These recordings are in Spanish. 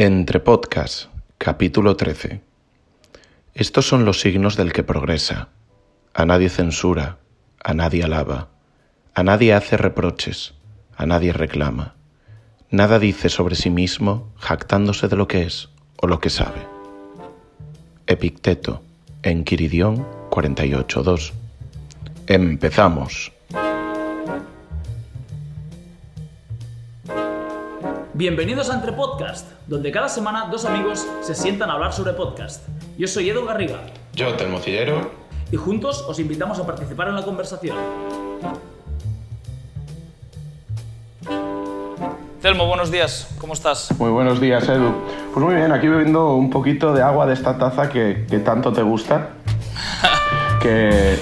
Entre Podcast, capítulo 13. Estos son los signos del que progresa. A nadie censura, a nadie alaba, a nadie hace reproches, a nadie reclama. Nada dice sobre sí mismo, jactándose de lo que es o lo que sabe. Epicteto, en Quiridión 48.2. Empezamos. Bienvenidos a Entre Podcast, donde cada semana dos amigos se sientan a hablar sobre podcast. Yo soy Edu Garriga Yo, Telmocillero. y juntos os invitamos a participar en la conversación. Telmo, buenos días, ¿cómo estás? Muy buenos días, Edu. Pues muy bien, aquí bebiendo un poquito de agua de esta taza que, que tanto te gusta. que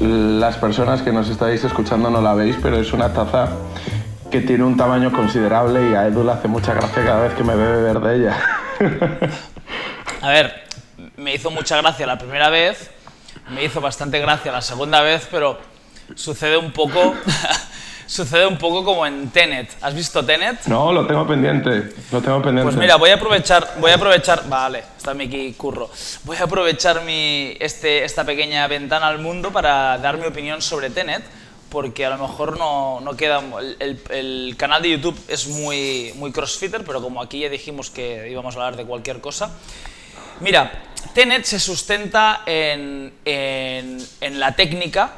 el- las personas que nos estáis escuchando no la veis, pero es una taza que tiene un tamaño considerable y a Edu le hace mucha gracia cada vez que me ve beber de ella. A ver, me hizo mucha gracia la primera vez, me hizo bastante gracia la segunda vez, pero sucede un poco, sucede un poco como en Tenet. ¿Has visto Tenet? no, lo tengo pendiente, lo tengo pendiente. Pues mira, voy a aprovechar, voy a aprovechar, vale, está mi aquí curro. Voy a aprovechar mi, este, esta pequeña ventana al mundo para dar mi opinión sobre Tenet, porque a lo mejor no, no queda, el, el- canal de YouTube es muy, muy crossfitter, pero como aquí ya dijimos que íbamos a hablar de cualquier cosa. Mira, Tenet se sustenta en, en- en la técnica,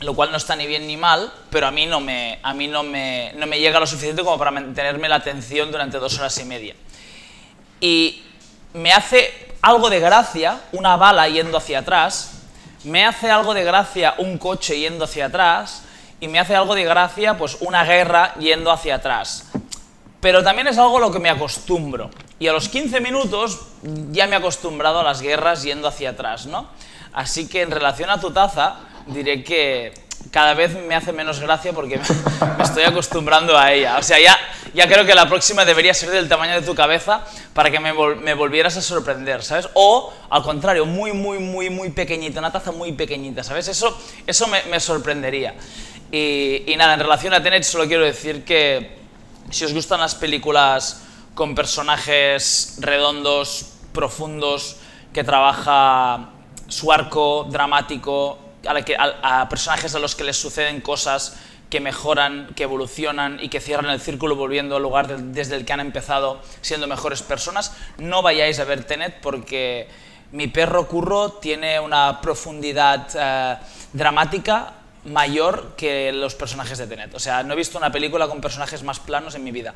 lo cual no está ni bien ni mal, pero a mí no me, a mí no me, no me llega lo suficiente como para mantenerme la atención durante dos horas y media. Y me hace algo de gracia una bala yendo hacia atrás, me hace algo de gracia un coche yendo hacia atrás, y me hace algo de gracia pues una guerra yendo hacia atrás. Pero también es algo a lo que me acostumbro. Y a los 15 minutos ya me he acostumbrado a las guerras yendo hacia atrás, ¿no? Así que en relación a tu taza, diré que cada vez me hace menos gracia porque me, estoy acostumbrando a ella. O sea, ya, ya creo que la próxima debería ser del tamaño de tu cabeza para que me, me volvieras a sorprender, ¿sabes? O, al contrario, muy, muy, muy, muy pequeñita, una taza muy pequeñita, ¿sabes? Eso, eso me sorprendería. Y, y nada, en relación a Tenet solo quiero decir que si os gustan las películas con personajes redondos, profundos, que trabaja su arco dramático, a, la que- personajes a los que les suceden cosas que mejoran, que evolucionan y que cierran el círculo volviendo al lugar desde el que han empezado siendo mejores personas, no vayáis a ver Tenet porque mi perro Curro tiene una profundidad eh, dramática mayor que los personajes de Tenet. O sea, no he visto una película con personajes más planos en mi vida.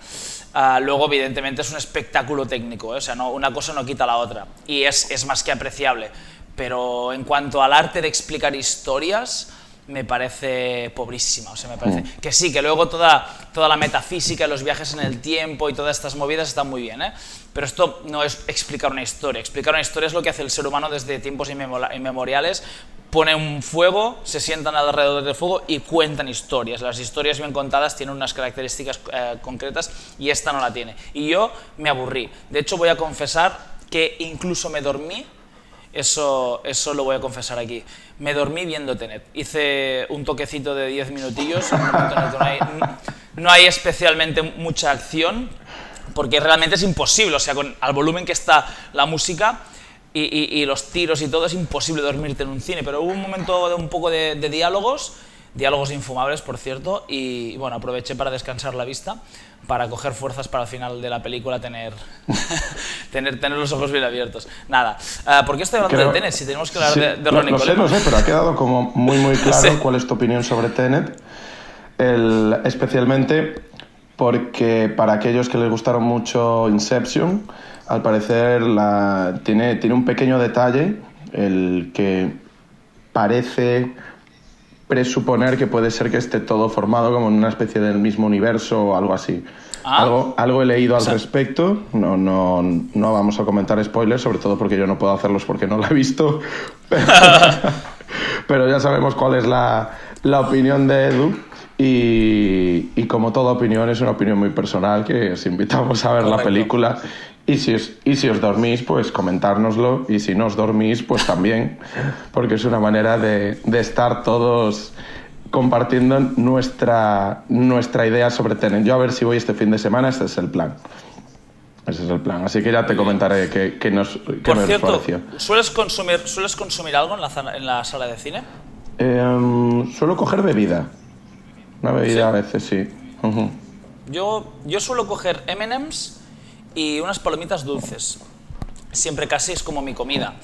Ah, luego, evidentemente, es un espectáculo técnico, ¿eh? o sea, no, una cosa no quita la otra. Y es, es más que apreciable. Pero en cuanto al arte de explicar historias, me parece pobrísima. O sea, me parece que sí, que luego toda, toda la metafísica, los viajes en el tiempo y todas estas movidas están muy bien, ¿eh? Pero esto no es explicar una historia. Explicar una historia es lo que hace el ser humano desde tiempos inmemo- inmemoriales. Pone un fuego, se sientan alrededor del fuego y cuentan historias. Las historias bien contadas tienen unas características eh, concretas y esta no la tiene. Y yo me aburrí. De hecho, voy a confesar que incluso me dormí eso, eso lo voy a confesar aquí. Me dormí viendo Tenet. Hice un toquecito de 10 minutillos. no, hay, no hay especialmente mucha acción, porque realmente es imposible. O sea, con, al volumen que está la música y, y- y los tiros y todo, es imposible dormirte en un cine. Pero hubo un momento de un poco de, de diálogos, diálogos infumables, por cierto, y bueno, aproveché para descansar la vista, para coger fuerzas para al final de la película tener, tener, tener los ojos bien abiertos. Nada, ah, ¿por qué estoy hablando Creo- de Tenet? Si tenemos que hablar Sí, de, de Ronnie no sé, Coleman. no sé, pero ha quedado como muy, muy claro Sí. cuál es tu opinión sobre Tenet. El- especialmente porque para aquellos que les gustaron mucho Inception, al parecer la, tiene, tiene un pequeño detalle, el que parece presuponer que puede ser que esté todo formado como en una especie del mismo universo o algo así. Ah. Algo, algo he leído al sea- respecto, no, no, no vamos a comentar spoilers, sobre todo porque yo no puedo hacerlos porque no la he visto, pero, pero ya sabemos cuál es la, la opinión de Edu y, y como toda opinión es una opinión muy personal que os invitamos a ver la película y si, os, y si os dormís, pues comentárnoslo y si no os dormís, pues también, porque es una manera de, de estar todos compartiendo nuestra, nuestra idea sobre Tenet. Yo a ver si voy este fin de semana, este es el plan. Ese es el plan. Así que ya te comentaré qué, qué nos qué Por me cierto, pareció. ¿sueles consumir, ¿sueles consumir algo en la, zana- en la sala de cine? Em, suelo coger bebida. Una bebida ¿Sí? a veces, sí. Yo, yo suelo coger M&M's y unas palomitas dulces. Siempre casi es como mi comida.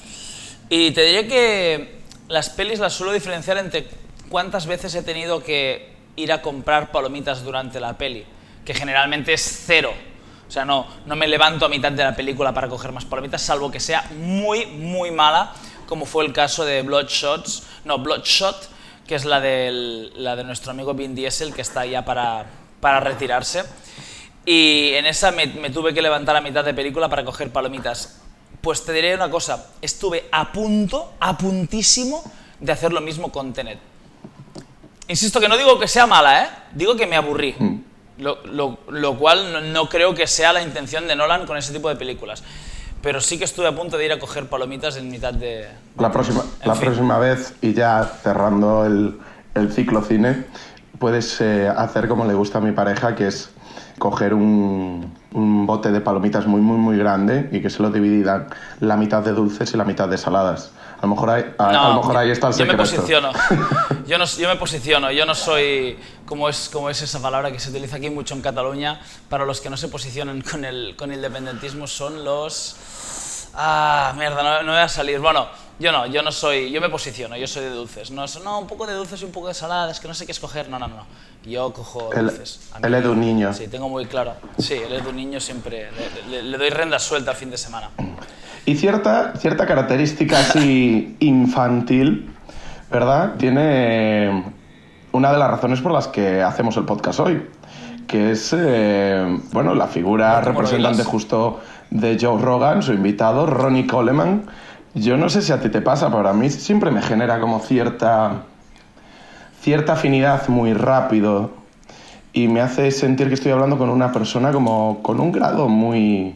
Y te diré que las pelis las suelo diferenciar entre cuántas veces he tenido que ir a comprar palomitas durante la peli, que generalmente es cero. O sea, no, no me levanto a mitad de la película para coger más palomitas, salvo que sea muy, muy mala, como fue el caso de Bloodshots, no, Bloodshot, que es la, del, la de nuestro amigo Vin Diesel, que está ya para, para retirarse. Y en esa me, me tuve que levantar a mitad de película para coger palomitas. Pues te diré una cosa, estuve a punto, a puntísimo de hacer lo mismo con Tenet. Insisto que no digo que sea mala, ¿eh? Digo que me aburrí. Lo, lo- lo cual no, no creo que sea la intención de Nolan con ese tipo de películas. Pero sí que estuve a punto de ir a coger palomitas en mitad de... La próxima, En la fin. próxima vez, y ya cerrando el, el ciclo cine, puedes eh, hacer como le gusta a mi pareja, que es coger un, un bote de palomitas muy, muy, muy grande y que se lo dividan la mitad de dulces y la mitad de saladas. A lo mejor, ahí- a, a lo mejor ahí está el yo me secreto. posiciono. Yo, no, yo me posiciono. Yo no soy, como es, como es esa palabra que se utiliza aquí mucho en Cataluña, para los que no se posicionan con el, con el independentismo, son los... Ah, mierda, no, no voy a salir. Bueno, yo no, yo no soy, yo me posiciono, yo soy de dulces. No, es- no un poco de dulces y un poco de saladas, que no sé qué escoger. No, no, no. Yo cojo dulces. A el mí- Edu niño. Sí, tengo muy claro. Sí, el Edu niño siempre, le, le- le doy renda suelta al fin de semana. Y cierta, cierta característica así infantil, ¿verdad? Tiene una de las razones por las que hacemos el podcast hoy, que es, eh, bueno, la figura ¿Cómo lo representante justo de Joe Rogan, su invitado, Ronnie Coleman. Yo no sé si a ti te pasa, pero a mí siempre me genera como cierta, cierta afinidad muy rápido y me hace sentir que estoy hablando con una persona como con un grado muy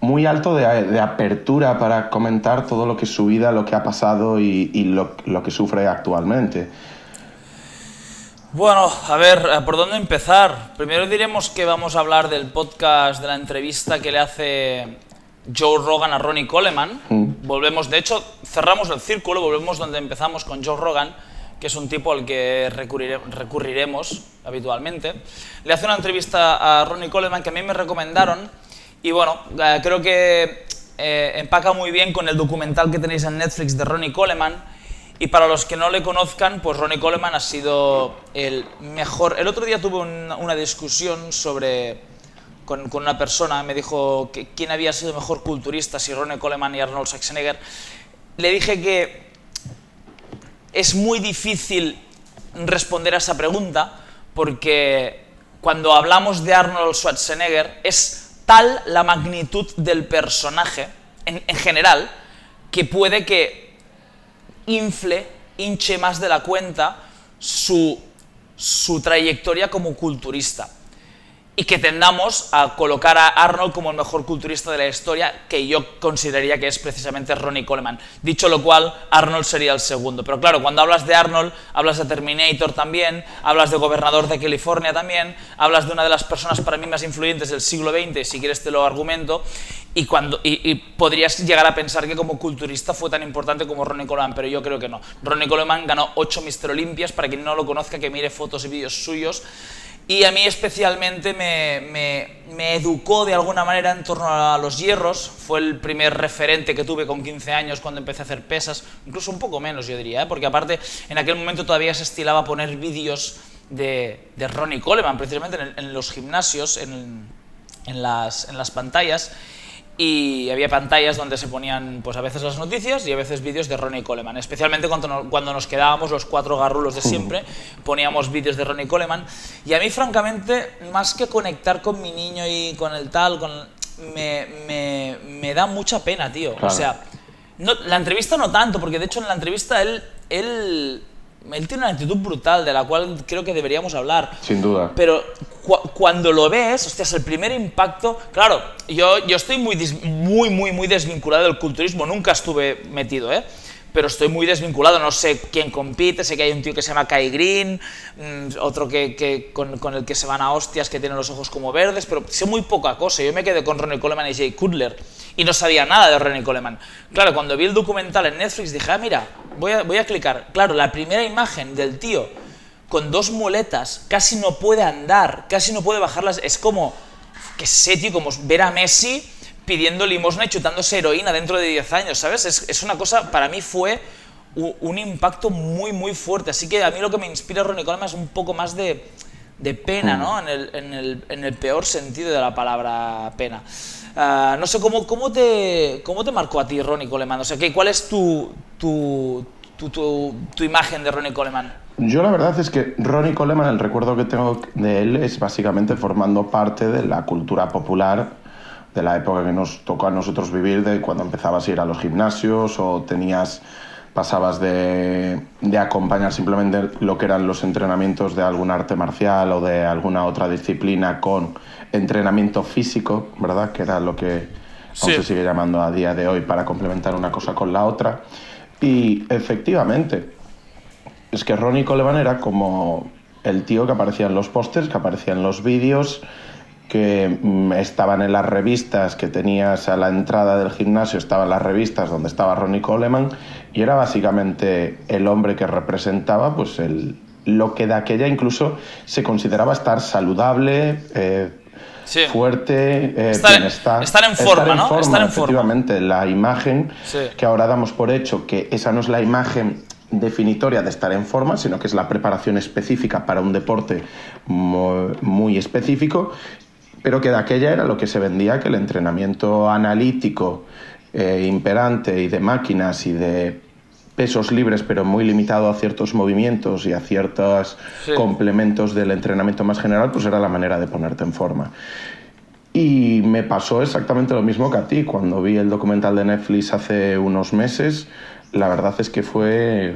muy alto de, apertura para comentar todo lo que es su vida, lo que ha pasado y, y lo, lo que sufre actualmente. Bueno, a ver, eh, ¿por dónde empezar? Primero diremos que vamos a hablar del podcast, de la entrevista que le hace Joe Rogan a Ronnie Coleman. Mm. Volvemos, de hecho, cerramos el círculo, volvemos donde empezamos con Joe Rogan, que es un tipo al que recurrire- recurriremos habitualmente. Le hace una entrevista a Ronnie Coleman que a mí me recomendaron y bueno, eh, creo que eh, empaca muy bien con el documental que tenéis en Netflix de Ronnie Coleman. Y para los que no le conozcan, pues Ronnie Coleman ha sido el mejor. El otro día tuve una, discusión sobre con, una persona, me dijo quién había sido mejor culturista, si Ronnie Coleman y Arnold Schwarzenegger. Le dije que es muy difícil responder a esa pregunta porque cuando hablamos de Arnold Schwarzenegger es tal la magnitud del personaje en general que puede que infle, hinche más de la cuenta su, su trayectoria como culturista. Y que tendamos a colocar a Arnold como el mejor culturista de la historia, que yo consideraría que es precisamente Ronnie Coleman. Dicho lo cual, Arnold sería el segundo. Pero claro, cuando hablas de Arnold, hablas de Terminator también, hablas de Gobernador de California también, hablas de una de las personas para mí más influyentes del siglo XX, si quieres te lo argumento, y, cuando, y, y podrías llegar a pensar que como culturista fue tan importante como Ronnie Coleman, pero yo creo que no. Ronnie Coleman ganó 8 Mister Olimpias, para quien no lo conozca, que mire fotos y vídeos suyos. Y a mí especialmente me, me- me educó de alguna manera en torno a los hierros. Fue el primer referente que tuve con 15 años cuando empecé a hacer pesas, incluso un poco menos yo diría, ¿eh? porque aparte en aquel momento todavía se estilaba poner vídeos de, de Ronnie Coleman, precisamente en, en los gimnasios, en, en las, en las pantallas. Y había pantallas donde se ponían pues a veces las noticias y a veces vídeos de Ronnie Coleman. Especialmente cuando, no- cuando nos quedábamos los cuatro garrulos de siempre, poníamos vídeos de Ronnie Coleman. Y a mí, francamente, más que conectar con mi niño y con el tal, con, me, me, me da mucha pena, tío. O sea, no, la entrevista no tanto, porque de hecho en la entrevista él, él, él tiene una actitud brutal de la cual creo que deberíamos hablar. Sin duda. Pero cu- cuando lo ves, hostias, el primer impacto. Claro, yo, yo estoy muy, muy, muy, muy desvinculado del culturismo, nunca estuve metido, ¿eh? pero estoy muy desvinculado, no sé quién compite, sé que hay un tío que se llama Kai Green, mm, otro que, con, el que se van a hostias, que tiene los ojos como verdes, pero sé muy poca cosa. Yo me quedé con Ronnie Coleman y Jay Cutler y no sabía nada de Ronnie Coleman. Claro, cuando vi el documental en Netflix dije, ah, mira, voy a, voy a clicar. Claro, la primera imagen del tío con dos muletas, casi no puede andar, casi no puede bajarlas, es como, que sé, tío, como ver a Messi pidiendo limosna y chutándose heroína dentro de 10 años, ¿sabes? Es, una cosa, para mí fue un, impacto muy, muy fuerte. Así que a mí lo que me inspira Ronnie Coleman es un poco más de, pena, ¿no? En el, peor sentido de la palabra pena. Ah, no sé, ¿cómo, cómo, te, ¿cómo te marcó a ti Ronnie Coleman? O sea, ¿cuál es tu, tu, tu imagen de Ronnie Coleman? Yo la verdad es que Ronnie Coleman, el recuerdo que tengo de él es básicamente formando parte de la cultura popular de la época que nos tocó a nosotros vivir, de cuando empezabas a ir a los gimnasios o tenías, pasabas de, de acompañar simplemente lo que eran los entrenamientos de algún arte marcial o de alguna otra disciplina con entrenamiento físico, ¿verdad? Que era lo que se sigue llamando a día de hoy para complementar una cosa con la otra. Y efectivamente, es que Ronnie Coleman era como el tío que aparecía en los pósters, que aparecía en los vídeos, que mm, estaban en las revistas que tenías a la entrada del gimnasio, estaban las revistas donde estaba Ronnie Coleman y era básicamente el hombre que representaba pues el, lo que de aquella incluso se consideraba estar saludable, eh, fuerte, eh, estar, estar, en forma, ¿no? estar en efectivamente, la imagen que ahora damos por hecho que esa no es la imagen definitoria de estar en forma, sino que es la preparación específica para un deporte muy específico pero que de aquella era lo que se vendía, que el entrenamiento analítico eh, imperante y de máquinas y de pesos libres, pero muy limitado a ciertos movimientos y a ciertos complementos del entrenamiento más general, pues era la manera de ponerte en forma. Y me pasó exactamente lo mismo que a ti. Cuando vi el documental de Netflix hace unos meses, la verdad es que fue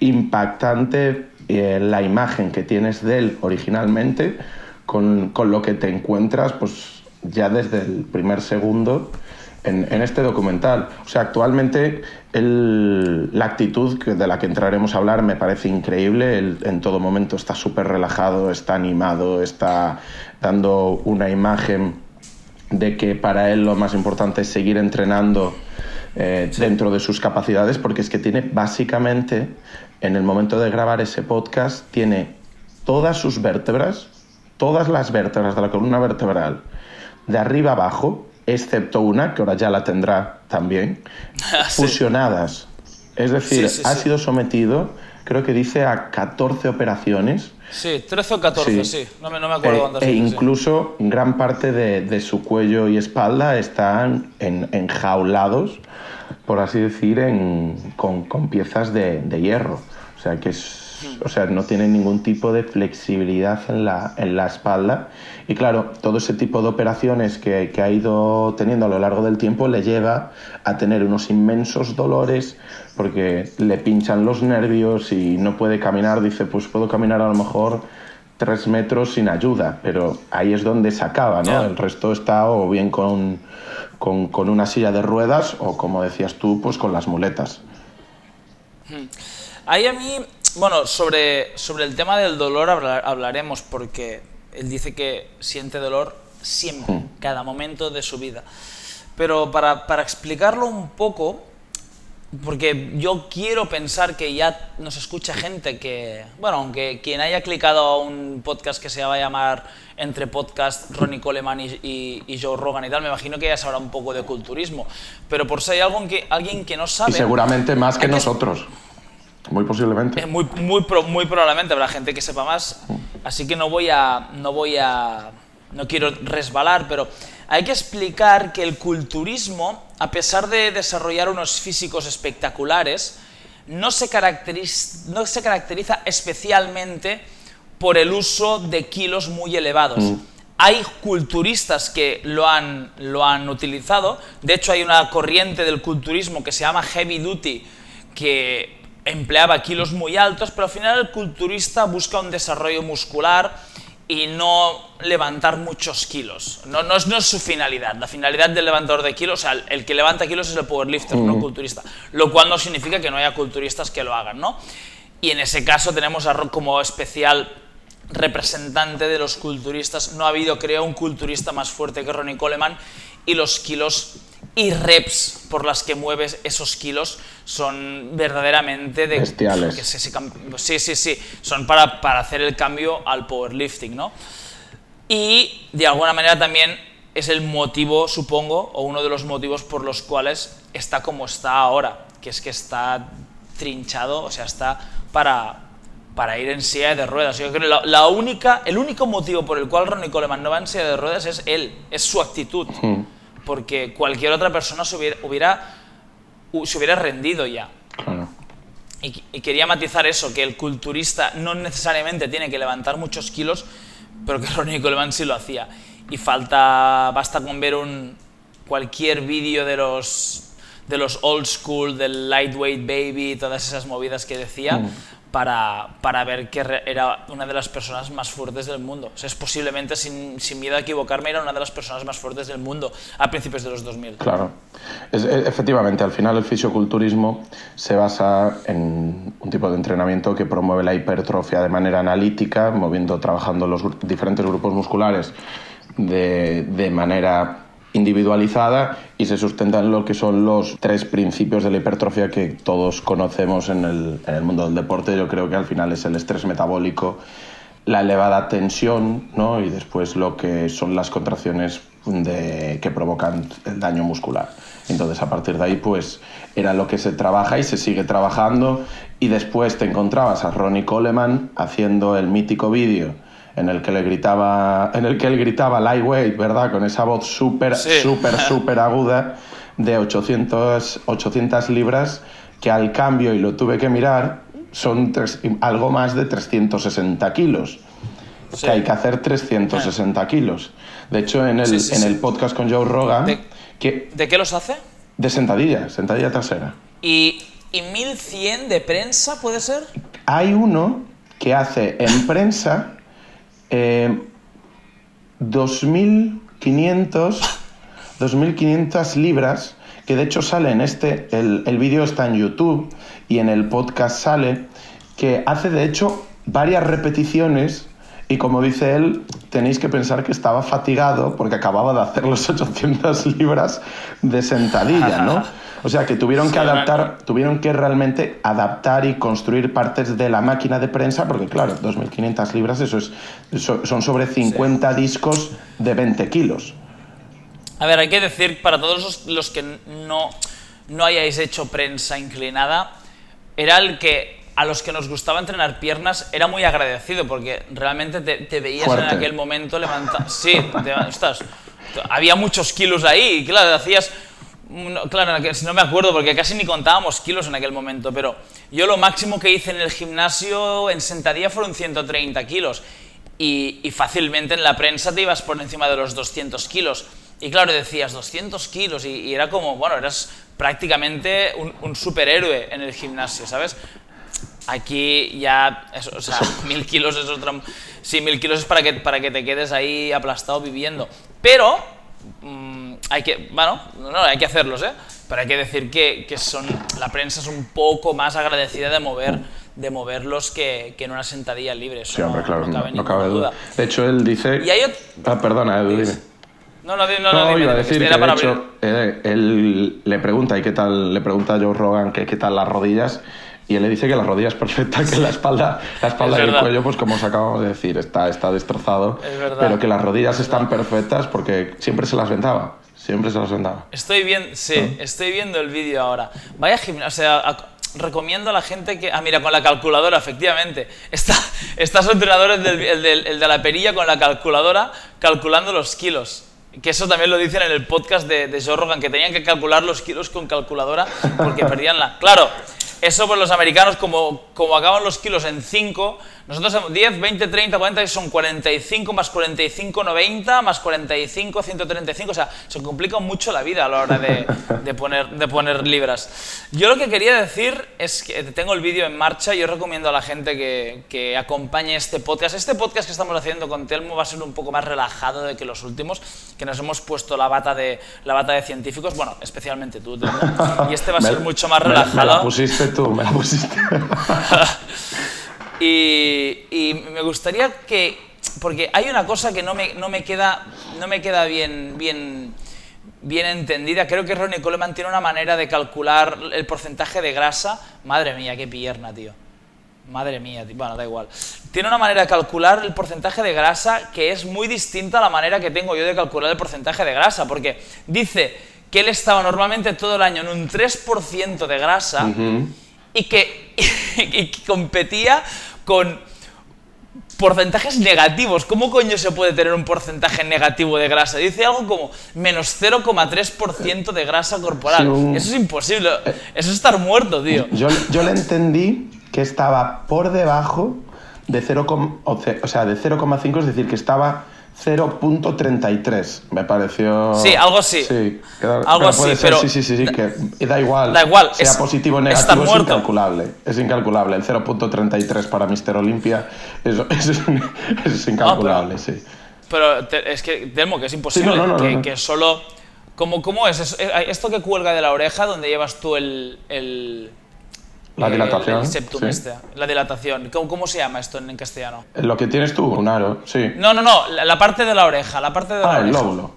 impactante eh, la imagen que tienes de él originalmente con, con, lo que te encuentras pues ya desde el primer segundo en, en este documental. O sea, actualmente el, la actitud de la que entraremos a hablar me parece increíble. Él en todo momento está súper relajado, está animado, está dando una imagen de que para él lo más importante es seguir entrenando eh, dentro de sus capacidades, porque es que tiene básicamente, en el momento de grabar ese podcast, tiene todas sus vértebras todas las vértebras de la columna vertebral, de arriba abajo, excepto una, que ahora ya la tendrá también, ah, fusionadas. Es decir, ha sido sometido, creo que dice, a 14 operaciones. Sí, 13 o 14, sí, no, me, no, me, acuerdo eh, cuántas. E incluso gran parte de, de, su cuello y espalda están en, enjaulados, por así decir, en, con, con, piezas de, de hierro. O sea que es o sea, no tiene ningún tipo de flexibilidad en la, en la espalda. Y claro, todo ese tipo de operaciones que, que, ha ido teniendo a lo largo del tiempo le lleva a tener unos inmensos dolores porque le pinchan los nervios y no puede caminar. Dice, pues puedo caminar a lo mejor tres metros sin ayuda, pero ahí es donde se acaba, ¿no? El resto está o bien con, con, con, una silla de ruedas o, como decías tú, pues con las muletas. Ahí a mí bueno, sobre, sobre el tema del dolor hablaremos porque él dice que siente dolor siempre, hmm. cada momento de su vida. Pero para, para explicarlo un poco, porque yo quiero pensar que ya nos escucha gente que, bueno, aunque quien haya clicado a un podcast que se va a llamar Entre Podcast, Ronnie Coleman y, y, Joe Rogan y tal, me imagino que ya sabrá un poco de culturismo. Pero por si hay algún que, alguien que no sabe... Y seguramente más que nosotros. Muy posiblemente. muy, muy, muy probablemente habrá gente que sepa más. Así que no voy a. No voy a. No quiero resbalar, pero hay que explicar que el culturismo, a pesar de desarrollar unos físicos espectaculares, no se caracteriza, no se caracteriza especialmente por el uso de kilos muy elevados. Mm. Hay culturistas que lo han, lo han utilizado. De hecho, hay una corriente del culturismo que se llama heavy duty, que empleaba kilos muy altos, pero al final el culturista busca un desarrollo muscular y no levantar muchos kilos. No, no, es, no es su finalidad. La finalidad del levantador de kilos, o sea, el, que levanta kilos es el powerlifter, no culturista. Lo cual no significa que no haya culturistas que lo hagan, ¿no? Y en ese caso tenemos a Rock como especial representante de los culturistas. No ha habido, creo, un culturista más fuerte que Ronnie Coleman y los kilos y reps por las que mueves esos kilos son verdaderamente de... Bestiales. sí, sí, sí, son para, para hacer el cambio al powerlifting, ¿no? Y de alguna manera también es el motivo, supongo, o uno de los motivos por los cuales está como está ahora, que es que está trinchado, o sea, está para, para ir en silla de ruedas. Yo creo que la, única, el único motivo por el cual Ronnie Coleman no va en silla de ruedas es él, es su actitud. Hmm. Porque cualquier otra persona se hubiera, se hubiera rendido ya. Y, y, quería matizar eso, que el culturista no necesariamente tiene que levantar muchos kilos, pero que Ronnie Coleman sí lo hacía. Y falta, basta con ver un, cualquier vídeo de los de los old school, del lightweight baby, todas esas movidas que decía, mm. Para, para, ver que era una de las personas más fuertes del mundo. O sea, es posiblemente, sin, sin, miedo a equivocarme, era una de las personas más fuertes del mundo a principios de los 2000. Claro. Efectivamente, al final el fisioculturismo se basa en un tipo de entrenamiento que promueve la hipertrofia de manera analítica, moviendo, trabajando los diferentes grupos musculares de, de manera individualizada y se sustenta en lo que son los tres principios de la hipertrofia que todos conocemos en el, mundo del deporte. Yo creo que al final es el estrés metabólico, la elevada tensión ¿no? y después lo que son las contracciones que provocan el daño muscular. Entonces a partir de ahí pues era lo que se trabaja y se sigue trabajando y después te encontrabas a Ronnie Coleman haciendo el mítico vídeo en el que le gritaba, en el que él gritaba lightweight, ¿verdad? Con esa voz súper, súper, súper aguda de 800, 800 libras, que al cambio, y lo tuve que mirar, son algo más de 360 kilos. Que hay que hacer 360 kilos. De hecho, en el, en el podcast con Joe Rogan... ¿De, que, ¿De qué los hace? De sentadilla, sentadilla trasera. ¿Y, ¿Y 1100 de prensa puede ser? Hay uno que hace en prensa 2.500 2.500 libras, que de hecho sale en este, el, el vídeo está en YouTube y en el podcast sale, que hace de hecho varias repeticiones y como dice él, tenéis que pensar que estaba fatigado porque acababa de hacer los 800 libras de sentadilla, ¿no? O sea, que tuvieron que adaptar, tuvieron que realmente adaptar y construir partes de la máquina de prensa, porque claro, 2.500 libras, eso es, son sobre 50 discos de 20 kilos. A ver, hay que decir, para todos los, que no, no hayáis hecho prensa inclinada, era el que a los que nos gustaba entrenar piernas era muy agradecido porque realmente te, veías en aquel momento levantar. Sí, estás, había muchos kilos ahí y claro, hacías claro, no me acuerdo porque casi ni contábamos kilos en aquel momento, pero yo lo máximo que hice en el gimnasio en sentadilla fueron 130 kilos y, fácilmente en la prensa te ibas por encima de los 200 kilos. Y claro, decías 200 kilos y, era como, bueno, eras prácticamente un, superhéroe en el gimnasio, ¿sabes? Aquí ya, o sea, mil kilos es otra... Sí, mil kilos es para que, para que te quedes ahí aplastado viviendo. Pero... Mm, hay que, bueno, no, hay que hacerlos, ¿eh? Pero hay que decir que, que, son, la prensa es un poco más agradecida de mover de moverlos que, que en una sentadilla libre. sí, hombre, claro, no cabe, duda. De hecho, él dice... Y hay Ah, perdona, Edu, dime. No, no, no, no, iba a decir que, de hecho, eh, él le pregunta, ¿y qué tal? Le pregunta a Joe Rogan que qué tal las rodillas y él le dice que la rodilla es perfecta, que la espalda, la espalda y el cuello, pues como os acabamos de decir, está, está destrozado, pero que las rodillas están perfectas porque siempre se las vendaba. Siempre se los vendaba. Estoy viendo, sí, estoy viendo el vídeo ahora. Vaya gimnasio, o sea, recomiendo a la gente que... Ah, mira, con la calculadora, efectivamente. Está, está su entrenador, el, el, de la perilla, con la calculadora, calculando los kilos. Que eso también lo dicen en el podcast de, de Joe Rogan, que tenían que calcular los kilos con calculadora porque perdían la... Claro, eso por los americanos, como, como acaban los kilos en 5, nosotros 10, 20, 30, 40 son 45 más 45, 90 más 45, 135. O sea, se complica mucho la vida a la hora de, de poner, de poner libras. Yo lo que quería decir es que tengo el vídeo en marcha. Yo recomiendo a la gente que, que acompañe este podcast. Este podcast que estamos haciendo con Telmo va a ser un poco más relajado de que los últimos, que nos hemos puesto la bata de, la bata de científicos. Bueno, especialmente tú, Telmo. Y este va a ser mucho más relajado. Me, me la pusiste tú, me la pusiste. Y, me gustaría que, porque hay una cosa que no me, no me queda, no me queda bien, bien, bien entendida. Creo que Ronnie Coleman tiene una manera de calcular el porcentaje de grasa. Madre mía, qué pierna, tío. Madre mía, tío. bueno, da igual. Tiene una manera de calcular el porcentaje de grasa que es muy distinta a la manera que tengo yo de calcular el porcentaje de grasa, porque dice que él estaba normalmente todo el año en un 3% de grasa y, que, y que competía con porcentajes negativos. ¿Cómo coño se puede tener un porcentaje negativo de grasa? Dice algo como menos 0,3% de grasa corporal. Eso es imposible. Eso es estar muerto, tío. Yo, yo le entendí que estaba por debajo de 0, o sea, de 0,5, es decir, que estaba 0.33, me pareció. Sí, algo así. Sí, algo así, pero. Sí, sí, sí, sí, que da igual. Da igual. Sea positivo o negativo, es incalculable. Es incalculable. El 0.33 para Mr. Olympia eso, es, incalculable, sí. Pero es que, Delmo, que es imposible. que, que, solo. ¿Cómo, ¿Cómo es? Esto que cuelga de la oreja, donde llevas tú el la dilatación. Este, la dilatación. ¿Cómo, se llama esto en, castellano? Lo que tienes tú, un aro, sí. No, no, no, la, parte de la oreja, la parte de la ah, el lóbulo.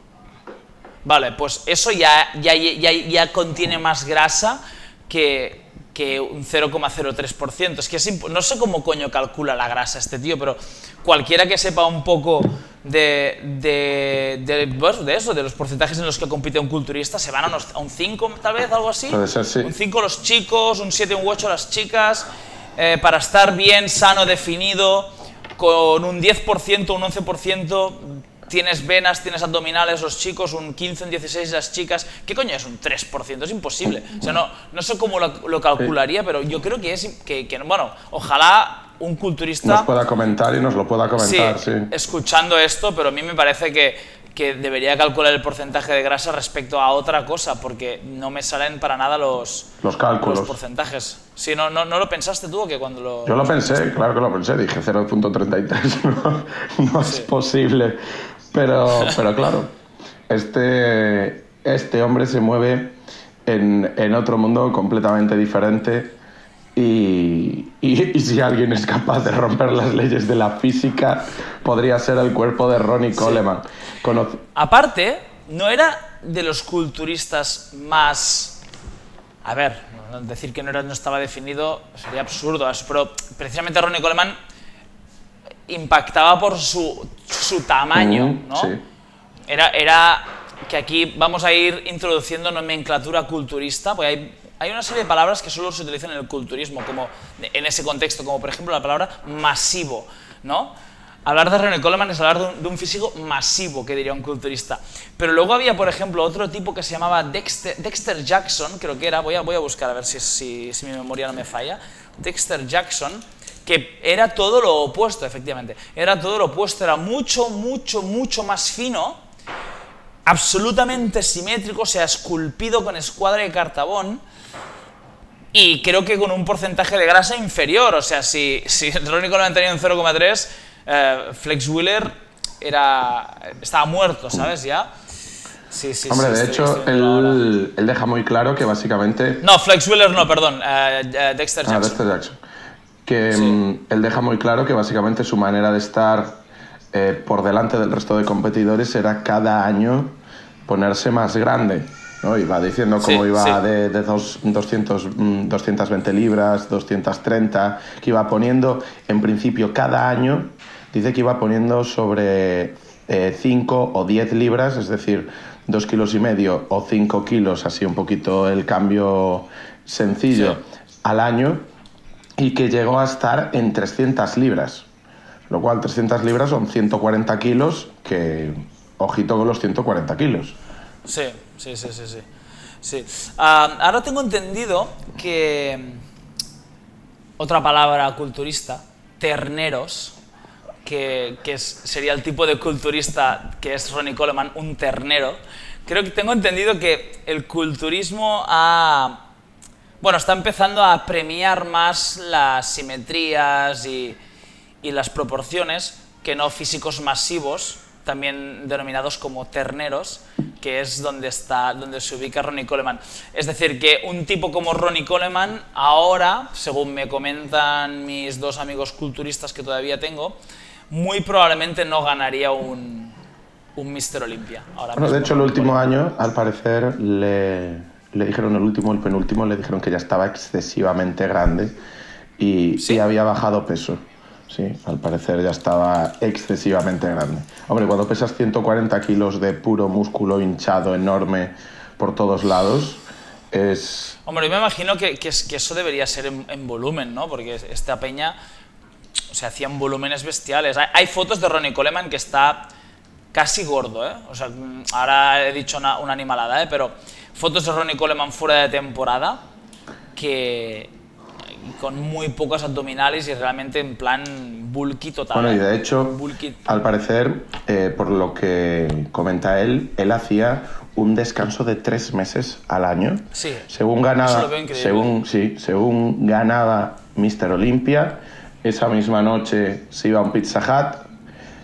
Vale, pues eso ya, ya, ya, ya contiene más grasa que, que un 0,03%. Es que no sé cómo coño calcula la grasa este tío, pero cualquiera que sepa un poco de, de, de, eso, de los porcentajes en los que compite un culturista, se van a, un 5 tal vez, algo así. Puede ser, sí. Un 5 los chicos, un 7, un 8 las chicas, eh, para estar bien, sano, definido, con un 10%, un 11% tienes venas, tienes abdominales los chicos, un 15, un 16 las chicas. ¿Qué coño es un 3%? Es imposible. O sea, no, no sé cómo lo, calcularía, pero yo creo que es. Que, que, bueno, ojalá un culturista. Nos pueda comentar y nos lo pueda comentar, sí. Escuchando esto, pero a mí me parece que, que debería calcular el porcentaje de grasa respecto a otra cosa, porque no me salen para nada los, los cálculos. Los porcentajes. Sí, no, no, ¿no lo pensaste tú o que cuando lo.? Yo lo pensé, claro que lo pensé. Dije 0.33. no, no es posible. Pero, pero claro, este, este hombre se mueve en, en otro mundo completamente diferente. Y, y, si alguien es capaz de romper las leyes de la física, podría ser el cuerpo de Ronnie Coleman. Aparte, no era de los culturistas más... A ver, decir que no, era, no estaba definido sería absurdo, pero precisamente Ronnie Coleman impactaba por su, su tamaño, ¿no? Era, era que aquí vamos a ir introduciendo nomenclatura culturista, porque hay, hay una serie de palabras que solo se utilizan en el culturismo, como en ese contexto, como por ejemplo la palabra masivo, ¿no? Hablar de René Coleman es hablar de un, físico masivo, que diría un culturista. Pero luego había, por ejemplo, otro tipo que se llamaba Dexter, Dexter Jackson, creo que era, voy a, buscar a ver si, mi memoria no me falla, Dexter Jackson, que era todo lo opuesto, efectivamente. Era todo lo opuesto, era mucho, mucho, mucho más fino, absolutamente simétrico, o sea, esculpido con escuadra de cartabón, y creo que con un porcentaje de grasa inferior. O sea, si, si Ronnie Coleman tenía un 0,3, eh, Flex Wheeler era, estaba muerto, ¿sabes? Ya. Sí, sí, Hombre, de hecho, él, deja muy claro que básicamente... No, Flex Wheeler no, perdón, eh, eh, Dexter Jackson. Ah, Dexter Jackson que mm, él deja muy claro que básicamente su manera de estar eh, por delante del resto de competidores era cada año ponerse más grande. ¿No? Iba diciendo cómo iba de, de dos, 200, 220 mm, libras, 230, que iba poniendo, en principio, cada año, dice que iba poniendo sobre 5 eh, o 10 libras, es decir, 2 kilos y medio o 5 kilos, así un poquito el cambio sencillo, al año y que llegó a estar en 300 libras. Lo cual 300 libras son 140 kilos, que ojito con los 140 kilos. Sí, sí, sí, sí. sí. sí. Ah, ahora tengo entendido que, otra palabra culturista, terneros, que, que sería el tipo de culturista que es Ronnie Coleman, un ternero. Creo que tengo entendido que el culturismo ha bueno, está empezando a premiar más las simetrías y, y, las proporciones que no físicos masivos, también denominados como terneros, que es donde, está, donde se ubica Ronnie Coleman. Es decir, que un tipo como Ronnie Coleman ahora, según me comentan mis dos amigos culturistas que todavía tengo, muy probablemente no ganaría un, un Mister Olympia. Ahora bueno, de hecho, el último año, al parecer, le, le dijeron el último, el penúltimo, le dijeron que ya estaba excesivamente grande y, ¿Sí? había bajado peso. Sí, al parecer ya estaba excesivamente grande. Hombre, cuando pesas 140 kilos de puro músculo hinchado, enorme, por todos lados, es... Hombre, yo me imagino que, que, eso debería ser en, en, volumen, ¿no? Porque esta peña, o sea, hacían volúmenes bestiales. Hay, hay, fotos de Ronnie Coleman que está casi gordo, ¿eh? O sea, ahora he dicho una, una animalada, ¿eh? Pero fotos de Ronnie Coleman fuera de temporada que con muy pocos abdominales y realmente en plan bulky total. Bueno, y de hecho, bulky. al parecer, eh, por lo que comenta él, él hacía un descanso de tres meses al año. Sí. Según ganaba, según, sí, según ganaba Mr. Olympia, esa misma noche se iba a un Pizza Hut,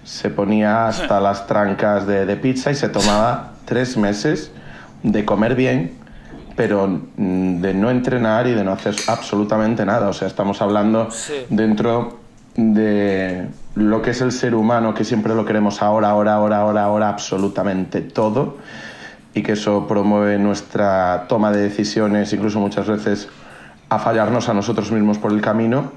se ponía hasta las trancas de, de pizza y se tomaba tres meses de comer bien, pero mm, de no entrenar y de no hacer absolutamente nada. O sea, estamos hablando sí. dentro de lo que es el ser humano, que siempre lo queremos ahora, ahora, ahora, ahora, ahora, absolutamente todo, y que eso promueve nuestra toma de decisiones, incluso muchas veces a fallarnos a nosotros mismos por el camino.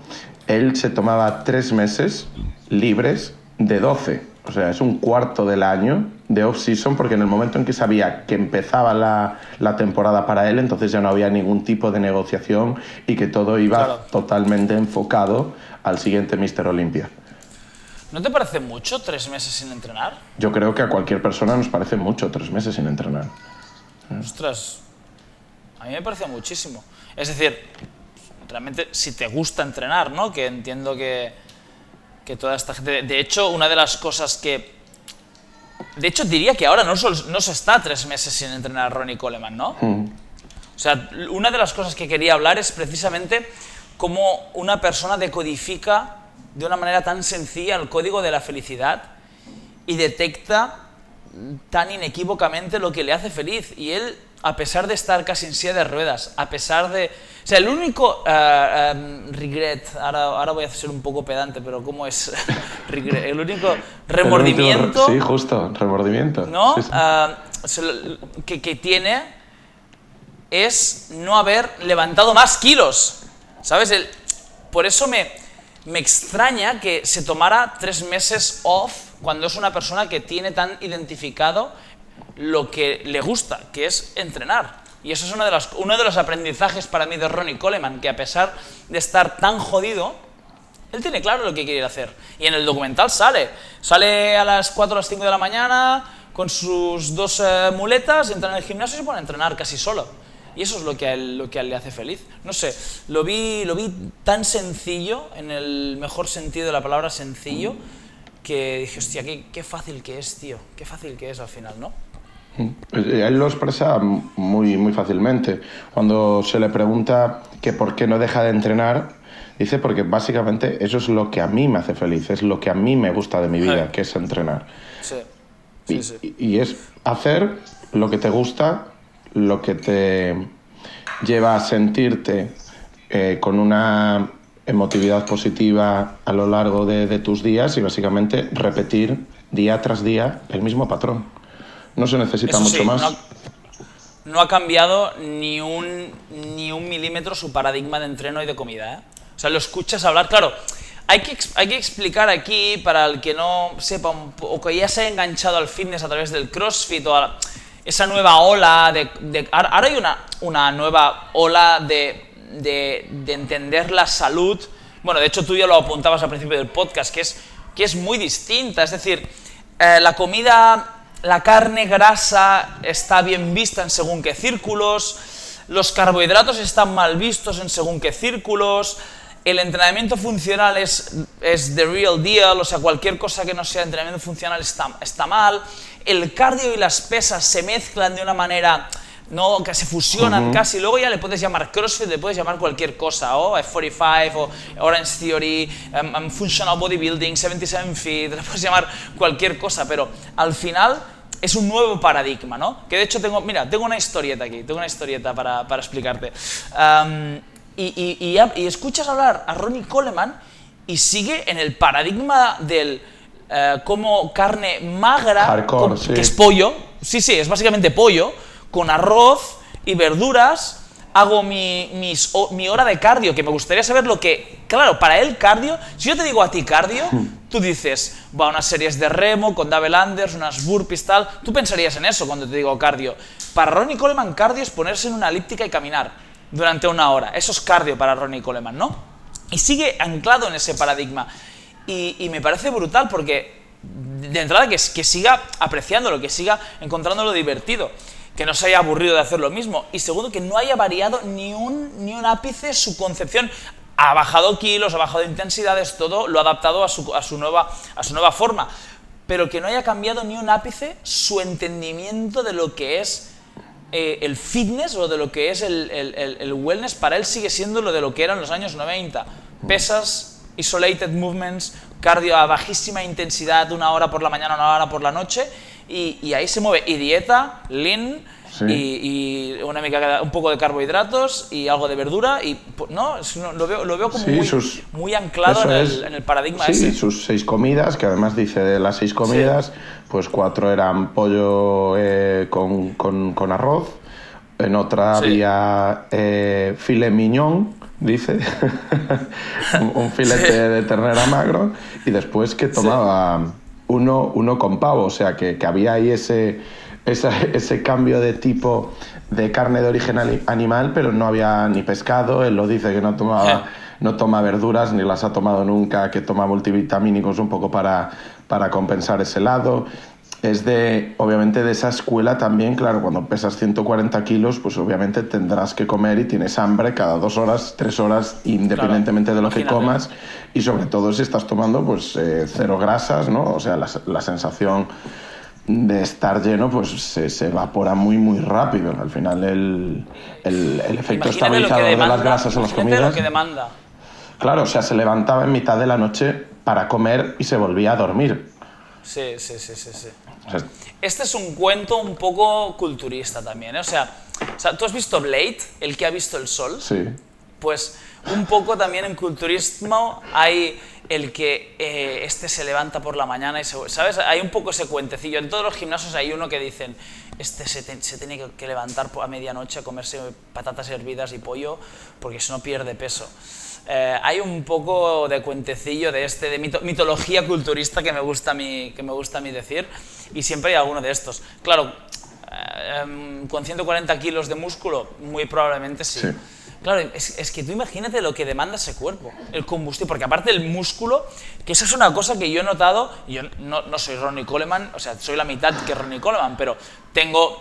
Él se tomaba tres meses libres de 12 o sea, es un cuarto del año de off-season porque en el momento en que sabía que empezaba la, la, temporada para él, entonces ya no había ningún tipo de negociación y que todo iba Claro. totalmente enfocado al siguiente Mister Olympia. ¿No te parece mucho tres meses sin entrenar? Yo creo que a cualquier persona nos parece mucho tres meses sin entrenar. Ostras, a mí me parece muchísimo. Es decir, realmente si te gusta entrenar, ¿no? Que entiendo que, que toda esta gente... De hecho, una de las cosas que... De hecho, diría que ahora no, sol- no se está tres meses sin entrenar Ronnie Coleman, ¿no? Mm. O sea, una de las cosas que quería hablar es precisamente cómo una persona decodifica de una manera tan sencilla el código de la felicidad y detecta tan inequívocamente lo que le hace feliz. Y él, a pesar de estar casi en silla de ruedas, a pesar de... O sea, el único eh, em, regret, ahora, ahora voy a ser un poco pedante, pero ¿cómo es? regret? El único remordimiento... Sí, justo, remordimiento. ¿no? Sí, sí. Ah, que, que tiene es no haber levantado más kilos. ¿Sabes? El- por eso me, me extraña que se tomara tres meses off cuando es una persona que tiene tan identificado lo que le gusta, que es entrenar. Y eso es una de las- uno de los aprendizajes para mí de Ronnie Coleman, que a pesar de estar tan jodido, él tiene claro lo que quiere hacer. Y en el documental sale. Sale a las 4 o las 5 de la mañana con sus dos eh, muletas, entra en el gimnasio y se pone a entrenar casi solo. Y eso es lo que a él, lo que le hace feliz. No sé, lo vi, lo vi tan sencillo, en el mejor sentido de la palabra sencillo, que dije, hostia, qué, qué fácil que es, tío. Qué fácil que es al final, ¿no? Eh, Él lo expresa muy, muy fácilmente. Cuando se le pregunta que por qué no deja de entrenar, dice porque básicamente eso es lo que a mí me hace feliz, es lo que a mí me gusta de mi vida, Sí. que es entrenar. Sí. Y, Sí, sí. y- y es hacer lo que te gusta, lo que te lleva a sentirte eh, con una emotividad positiva a lo largo de, de tus días y básicamente repetir día tras día el mismo patrón. No se necesita Eso mucho sí, más. No ha, no ha cambiado ni un, ni un milímetro su paradigma de entreno y de comida. ¿eh? O sea, lo escuchas hablar, claro. Hay que, hay que explicar aquí, para el que no sepa, o que ya se ha enganchado al fitness a través del CrossFit o a esa nueva ola de... de- ahora ahora hay una, una nueva ola de, de, de entender la salud. Bueno, de hecho tú ya lo apuntabas al principio del podcast, que es, que es muy distinta. Es decir, eh, la comida, la carne grasa está bien vista en según qué círculos, los carbohidratos están mal vistos en según qué círculos, el entrenamiento funcional es, es the real deal, o sea, cualquier cosa que no sea entrenamiento funcional está, está mal. El cardio y las pesas se mezclan de una manera no que se fusionan casi. Luego ya le puedes llamar CrossFit, le puedes llamar cualquier cosa, o F45, o Orange Theory, um, um, Functional Bodybuilding, 77 Fit, le puedes llamar cualquier cosa, pero al final es un nuevo paradigma, ¿no? Que de hecho tengo, mira, tengo una historieta aquí, tengo una historieta para, para explicarte. Um, y, y, y, escuchas hablar a Ronnie Coleman y sigue en el paradigma del uh, como carne magra, que es pollo, sí, sí, es básicamente pollo, con arroz y verduras, hago mi, mis, mi hora de cardio, que me gustaría saber lo que... Claro, para él cardio, si yo te digo a ti cardio, hmm. tú dices, va, unas series de remo con Dave Landers, unas burpees, tal, tú pensarías en eso cuando te digo cardio. Para Ronnie Coleman cardio es ponerse en una elíptica y caminar durante una hora. Eso es cardio para Ronnie Coleman, ¿no? Y sigue anclado en ese paradigma. Y, y me parece brutal porque, de entrada, que, que siga apreciándolo, que siga encontrándolo divertido que no se haya aburrido de hacer lo mismo. Y segundo, que no haya variado ni un, ni un ápice su concepción. Ha bajado kilos, ha bajado intensidades, todo lo ha adaptado a su, a su, nueva, a su nueva forma. Pero que no haya cambiado ni un ápice su entendimiento de lo que es eh, el fitness o de lo que es el, el, el, wellness. Para él sigue siendo lo de lo que era en los años 90. Pesas, isolated movements, cardio a bajísima intensidad, una hora por la mañana, una hora por la noche y, ahí se mueve. Y dieta, lean, y, una mica, un poco de carbohidratos y algo de verdura. y no, lo, veo, lo veo como muy, anclado en el, en el, paradigma sí, sus seis comidas, que además dice de las seis comidas, pues cuatro eran pollo eh, con, con, con, arroz, en otra había eh, filet mignon, dice, un, filete de ternera magro, y después que tomaba uno, uno con pavo, o sea que, que había ahí ese, ese, cambio de tipo de carne de origen animal, pero no había ni pescado, él lo dice que no tomaba... No toma verduras ni las ha tomado nunca, que toma multivitamínicos un poco para, para compensar ese lado es de, obviamente, de esa escuela también, claro, cuando pesas 140 kilos, pues obviamente tendrás que comer y tienes hambre cada dos horas, tres horas, independientemente de lo que comas, y sobre todo si estás tomando, pues, eh, cero grasas, ¿no? O sea, la, la sensación de estar lleno, pues se, se, evapora muy, muy rápido. Al final, el, el, el efecto estabilizador de las grasas en las comidas. Lo que demanda. Claro, o sea, se levantaba en mitad de la noche para comer y se volvía a dormir. Sí, sí, sí, sí. sí. Este es un cuento un poco culturista también, ¿eh? o, sea, o, sea, ¿tú has visto Blade, el que ha visto el sol? Sí. Pues un poco también en culturismo hay el que eh, este se levanta por la mañana y se... ¿Sabes? Hay un poco ese cuentecillo. En todos los gimnasios hay uno que dicen, este se, se tiene que levantar a medianoche a comerse patatas hervidas y pollo porque si no pierde peso. Eh, hay un poco de cuentecillo de este, de mitología culturista que me, gusta a mí, que me gusta a mí decir, y siempre hay alguno de estos. Claro, eh, con 140 kilos de músculo, muy probablemente sí. Claro, es, es, que tú imagínate lo que demanda ese cuerpo, el combustible, porque aparte el músculo, que esa es una cosa que yo he notado, yo no, no soy Ronnie Coleman, o sea, soy la mitad que Ronnie Coleman, pero tengo,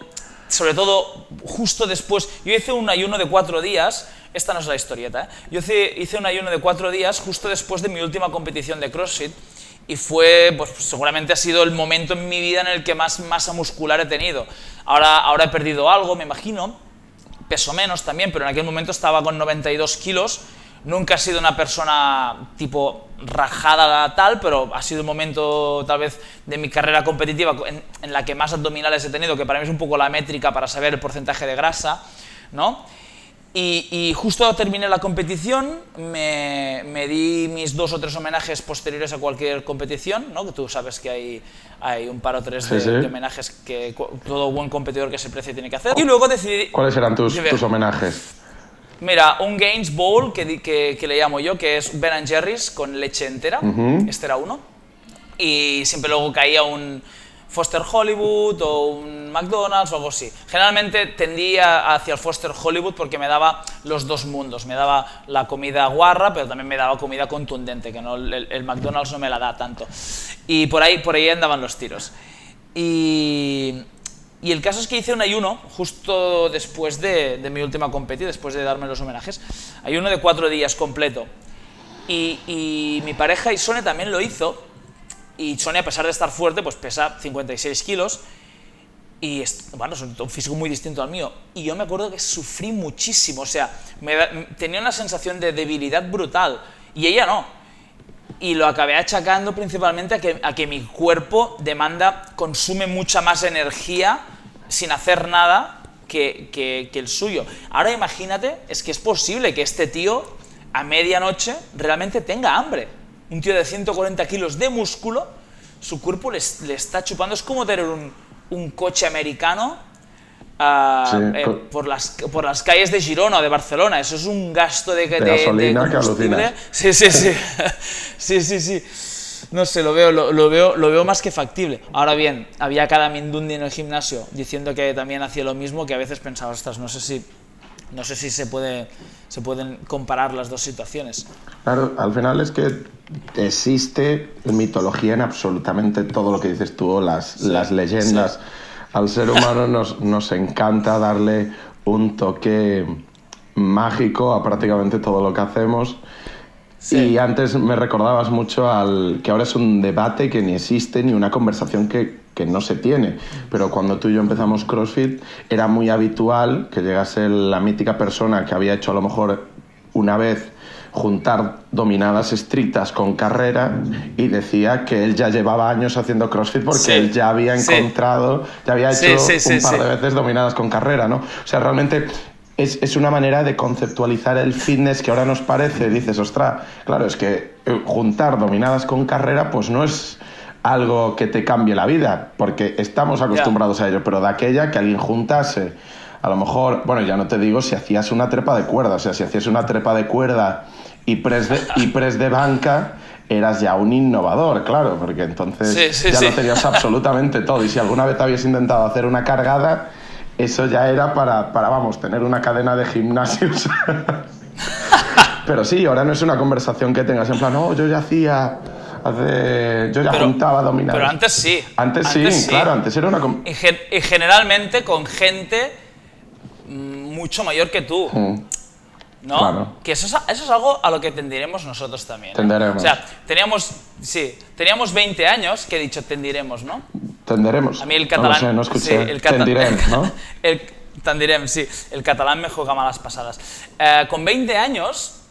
sobre todo, justo después, yo hice un ayuno de cuatro días, esta no es la historieta, ¿eh? Yo hice, un ayuno de cuatro días justo después de mi última competición de CrossFit y fue, pues seguramente ha sido el momento en mi vida en el que más masa muscular he tenido. Ahora, ahora he perdido algo, me imagino, peso menos también, pero en aquel momento estaba con 92 kilos. Nunca he sido una persona tipo rajada tal, pero ha sido un momento tal vez de mi carrera competitiva en la que más abdominales he tenido, que para mí es un poco la métrica para saber el porcentaje de grasa, ¿no? Y, justo terminé la competición, me, me, di mis dos o tres homenajes posteriores a cualquier competición, ¿no? que tú sabes que hay, hay un par o tres de, homenajes que todo buen competidor que se precie tiene que hacer. Y luego decidí... ¿Cuáles eran tus, tus homenajes? Mira, un Gaines Bowl que, que, que, le llamo yo, que es Ben Jerry's con leche entera, este era uno. Y siempre luego caía un Foster Hollywood o un McDonald's o algo así. Generalmente tendía hacia el Foster Hollywood porque me daba los dos mundos. Me daba la comida guarra, pero también me daba comida contundente, que no, el, McDonald's no me la da tanto. Y por ahí, por ahí andaban los tiros. Y, y el caso es que hice un ayuno justo después de, de mi última competición, después de darme los homenajes. Ayuno de cuatro días completo. Y, y mi pareja y Sonia también lo hizo. Y Sonia, a pesar de estar fuerte, pues pesa 56 kilos. Y es, bueno, es un físico muy distinto al mío. Y yo me acuerdo que sufrí muchísimo. O sea, me da- tenía una sensación de debilidad brutal. Y ella no. Y lo acabé achacando principalmente a que, a que mi cuerpo demanda, consume mucha más energía sin hacer nada que, que- que el suyo. Ahora imagínate, es que es posible que este tío a medianoche realmente tenga hambre. Un tío de 140 kilos de músculo, su cuerpo le, es- le está chupando. Es como tener un, un coche americano ah, Sí, eh, por, las, por las calles de Girona o de Barcelona. Eso es un gasto de, de, de que combustible. alucinas. Sí, sí, sí. sí, sí, sí. No sé, lo veo, lo, lo veo, lo veo más que factible. Ahora bien, había cada mindundi en el gimnasio diciendo que también hacía lo mismo, que a veces pensaba, ostras, no sé si, no sé si se, puede, se pueden comparar las dos situaciones. Claro, al final es que existe mitología en absolutamente todo lo que dices tú, las, las leyendas. Al ser humano nos, nos encanta darle un toque mágico a prácticamente todo lo que hacemos. Sí. Y antes me recordabas mucho al que ahora es un debate que ni existe ni una conversación que, que no se tiene. Pero cuando tú y yo empezamos CrossFit era muy habitual que llegase la mítica persona que había hecho a lo mejor una vez juntar dominadas estrictas con carrera y decía que él ya llevaba años haciendo CrossFit porque Sí. él ya había Sí. encontrado, ya había hecho sí, un par de veces dominadas con carrera, ¿no? O sea, realmente es, es una manera de conceptualizar el fitness que ahora nos parece. Dices, ostras, claro, es que eh, juntar dominadas con carrera, pues no es algo que te cambie la vida, porque estamos acostumbrados a ello, pero de aquella que alguien juntase, a lo mejor, bueno, ya no te digo si hacías una trepa de cuerda, o sea, si hacías una trepa de cuerda y press de, y press de banca, eras ya un innovador, claro, porque entonces Sí, sí, ya sí. lo tenías absolutamente todo. Y si alguna vez habías intentado hacer una cargada, eso ya era para, para vamos, tener una cadena de gimnasios. Pero sí, ahora no es una conversación que tengas en plan, no, yo ya hacía, hace- yo ya Pero- juntaba dominadas. pero antes sí. Antes, sí, Antes sí. claro, antes era una... Y, gen- y generalmente con gente mm, mucho mayor que tú. Mm, ¿no? Claro. Que eso es, eso es algo a lo que tendiremos nosotros también. ¿eh? Tenderemos. O sea, teníamos, sí, teníamos 20 años, que he dicho tendiremos, ¿no? Tenderemos. A mí el No catalán... lo sé, no escuché. sí, el Tendirem, ¿no? el, tendirem, sí. El catalán me juega malas pasadas. Eh, con 20 años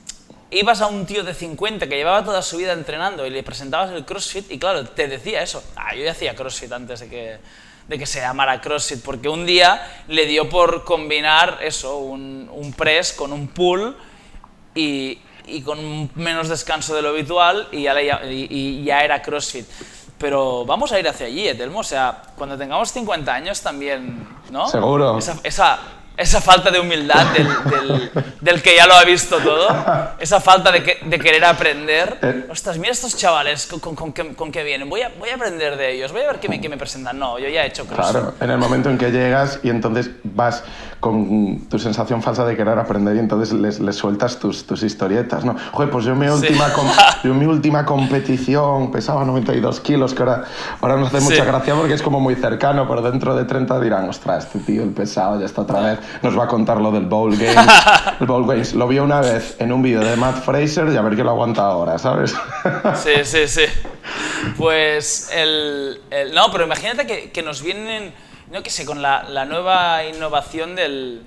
ibas a un tío de 50 que llevaba toda su vida entrenando y le presentabas el CrossFit y claro, te decía eso. Ah, yo ya hacía CrossFit antes de que, de que se llamara CrossFit, porque un día le dio por combinar eso, un, un press con un pull y, y con menos descanso de lo habitual y ya, le llam- y- y ya era CrossFit. Pero vamos a ir hacia allí, Etelmo. O sea, cuando tengamos 50 años también, ¿no? Seguro. Esa, esa, esa falta de humildad del, del- del que ya lo ha visto todo, esa falta de, que- de querer aprender. Eh. Ostras, mira estos chavales con, con, con qué, con qué vienen. Voy a, voy a aprender de ellos, voy a ver qué me, qué me presentan. No, yo ya he hecho CrossFit. Claro, en el momento en que llegas y entonces vas con tu sensación falsa de querer aprender y entonces les, les sueltas tus, tus historietas, ¿no? Joder, pues yo mi, última, com- yo mi última competición pesaba 92 kilos, que ahora, ahora nos hace Sí. mucha gracia porque es como muy cercano, pero dentro de 30 dirán, ostras, este tío, el pesado, ya está otra vez, nos va a contar lo del Bowl Games. el Bowl Games lo vio una vez en un vídeo de Matt Fraser y a ver qué lo aguanta ahora, ¿sabes? Sí, sí, sí. Pues el, el- No, pero imagínate que, que nos vienen, no que sé, con la, la nueva innovación del...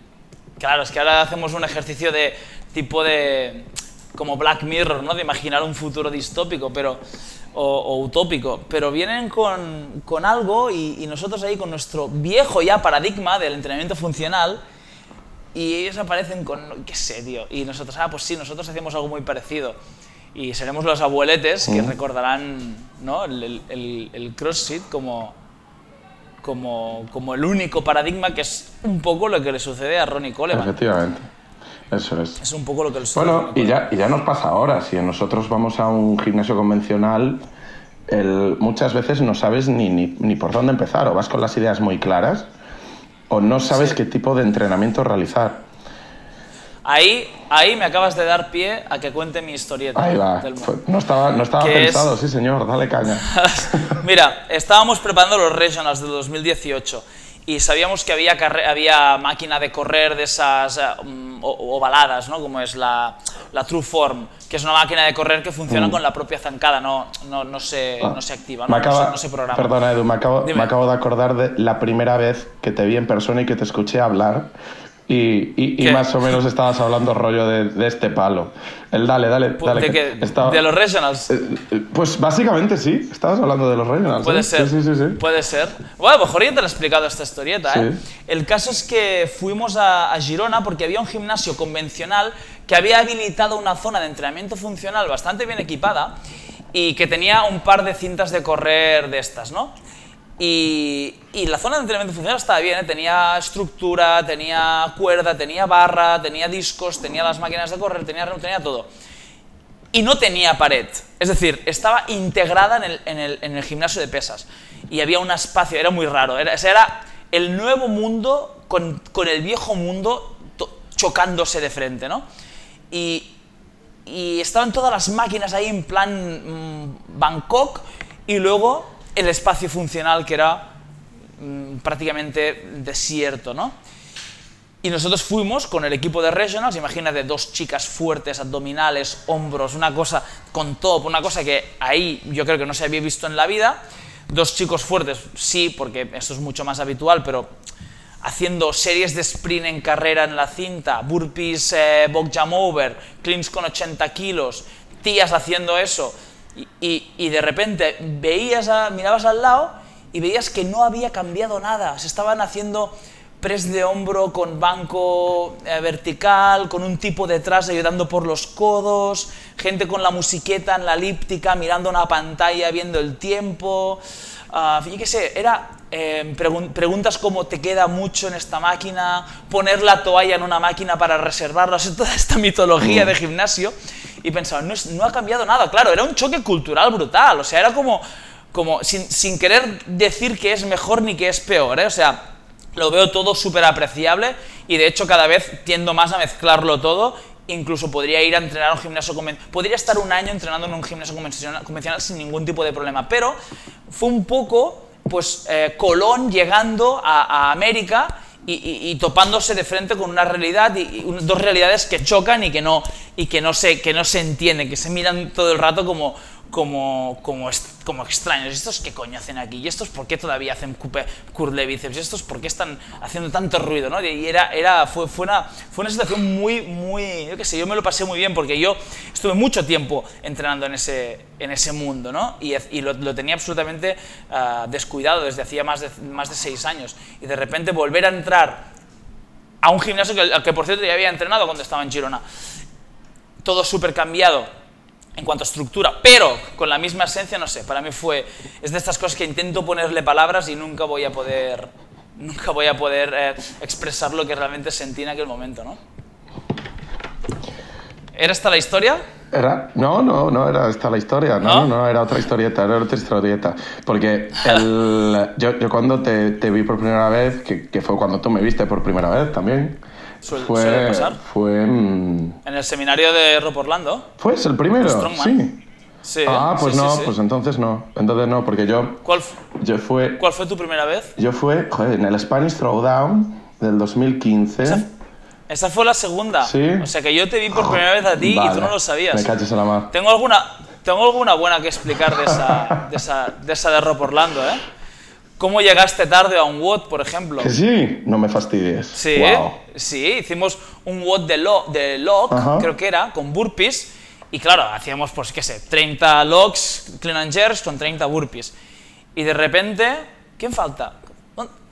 Claro, es que ahora hacemos un ejercicio de tipo de... como Black Mirror, ¿no? De imaginar un futuro distópico, pero... O, o utópico, pero vienen con, con algo y, y nosotros ahí con nuestro viejo ya paradigma del entrenamiento funcional y ellos aparecen con, qué sé, tío. Y nosotros, ah, pues sí, nosotros hacemos algo muy parecido. Y seremos los abueletes que recordarán ¿no? el, el- el- el CrossFit como, como, como el único paradigma que es un poco lo que le sucede a Ronnie Coleman. Efectivamente, eso es. Es un poco lo que le sucede Bueno, y ya, y ya nos pasa ahora. Si nosotros vamos a un gimnasio convencional, el- muchas veces no sabes ni, ni, ni por dónde empezar. O vas con las ideas muy claras, o no sabes qué tipo de entrenamiento realizar. Ahí, ahí me acabas de dar pie a que cuente mi historieta. Ahí va. No estaba, no estaba Que es- pensado, sí señor, dale caña. Mira, estábamos preparando los Regionals de 2018 y sabíamos que había, había máquina de correr de esas uh, ovaladas, ¿no? como es la, la, True Form, que es una máquina de correr que funciona mm. con la propia zancada, no, no, no, se, ah. no se activa, ¿no? no, se, programa. Perdona, Edu, me acabo, me acabo de acordar de la primera vez que te vi en persona y que te escuché hablar y, y, más o menos estabas hablando rollo de, de este palo. El dale, dale, dale. ¿De, ¿De los regionals? Eh, eh, pues básicamente sí, estabas hablando de los regionals. Puede ¿eh? ser, sí, sí, sí, puede ser. Bueno, mejor ya te lo he explicado esta historieta. ¿eh? El caso es que fuimos a, a Girona porque había un gimnasio convencional que había habilitado una zona de entrenamiento funcional bastante bien equipada y que tenía un par de cintas de correr de estas, ¿no? Y, la zona de entrenamiento funcional estaba bien, ¿eh? tenía estructura, tenía cuerda, tenía barra, tenía discos, tenía las máquinas de correr, tenía, tenía todo. Y no tenía pared, es decir, estaba integrada en el, gimnasio de pesas. Y había un espacio, era muy raro, era, era el nuevo mundo con, el viejo mundo chocándose de frente, ¿no? Y, estaban todas las máquinas ahí en plan mm, Bangkok y luego el espacio funcional que era mm, prácticamente desierto, ¿no? Y nosotros fuimos con el equipo de Regionals, imagínate, dos chicas fuertes, abdominales, hombros, una cosa con top, una cosa que ahí yo creo que no se había visto en la vida. Dos chicos fuertes, sí, porque esto es mucho más habitual, pero haciendo series de sprint en carrera en la cinta, burpees, eh, box jump over, cleans con 80 kilos, tías haciendo eso, y, de repente veías mirabas al lado y veías que no había cambiado nada. Se estaban haciendo press de hombro con banco eh, vertical, con un tipo detrás ayudando por los codos, gente con la musiqueta en la elíptica mirando una pantalla viendo el tiempo. Uh, qué sé, era eh, preguntas como te queda mucho en esta máquina, poner la toalla en una máquina para reservarla, toda esta mitología de gimnasio y pensaba, no, no, ha cambiado nada, claro, era un choque cultural brutal, o sea, era como, como sin, sin querer decir que es mejor ni que es peor, ¿eh? o sea, lo veo todo súper apreciable y de hecho cada vez tiendo más a mezclarlo todo. Incluso podría ir a entrenar a un gimnasio convencional, podría estar un año entrenando en un gimnasio convencional, sin ningún tipo de problema, pero fue un poco, pues, eh, Colón llegando a, a América y, topándose de frente con una realidad y, dos realidades que chocan y que no y que no se que no se entienden que se miran todo el rato como como, como, como extraños. ¿Y estos qué coño hacen aquí? ¿Y estos por qué todavía hacen curl bíceps? ¿Y estos por qué están haciendo tanto ruido? ¿no? Y era, era, fue, fue, una, fue una situación muy, muy, yo qué sé, yo me lo pasé muy bien porque yo estuve mucho tiempo entrenando en ese, en ese mundo, ¿no? Y, y lo, tenía absolutamente uh, descuidado desde hacía más de, más de seis años. Y de repente volver a entrar a un gimnasio que, que por cierto ya había entrenado cuando estaba en Girona, todo súper cambiado en cuanto a estructura, pero con la misma esencia, no sé, para mí fue, es de estas cosas que intento ponerle palabras y nunca voy a poder, nunca voy a poder eh, expresar lo que realmente sentí en aquel momento, ¿no? ¿Era esta la historia? Era, no, no, no era esta la historia, no, no, era otra historieta, era otra historieta. Porque el, yo, yo, cuando te, te, vi por primera vez, que, que, fue cuando tú me viste por primera vez también, fue, Fue en... el seminario de Rob Orlando. ¿Fue el primero? Sí. Sí, ah, pues no, pues entonces no. Entonces no, porque yo. ¿Cuál, yo fue, ¿Cuál fue tu primera vez? Yo fue joder, en el Spanish Throwdown del 2015. Esa, fue la segunda. Sí. O sea que yo te vi por primera vez a ti y tú no lo sabías. Me caches a la mar. Tengo alguna, tengo alguna buena que explicar de esa, de esa, de esa de Rob Orlando, ¿eh? ¿Cómo llegaste tarde a un WOD, por ejemplo? Que sí, no me fastidies. Sí, sí, hicimos un WOD de, lo, de log, creo que era, con burpees, y claro, hacíamos, pues qué sé, 30 logs, clean and jerks con 30 burpees. Y de repente, ¿quién falta?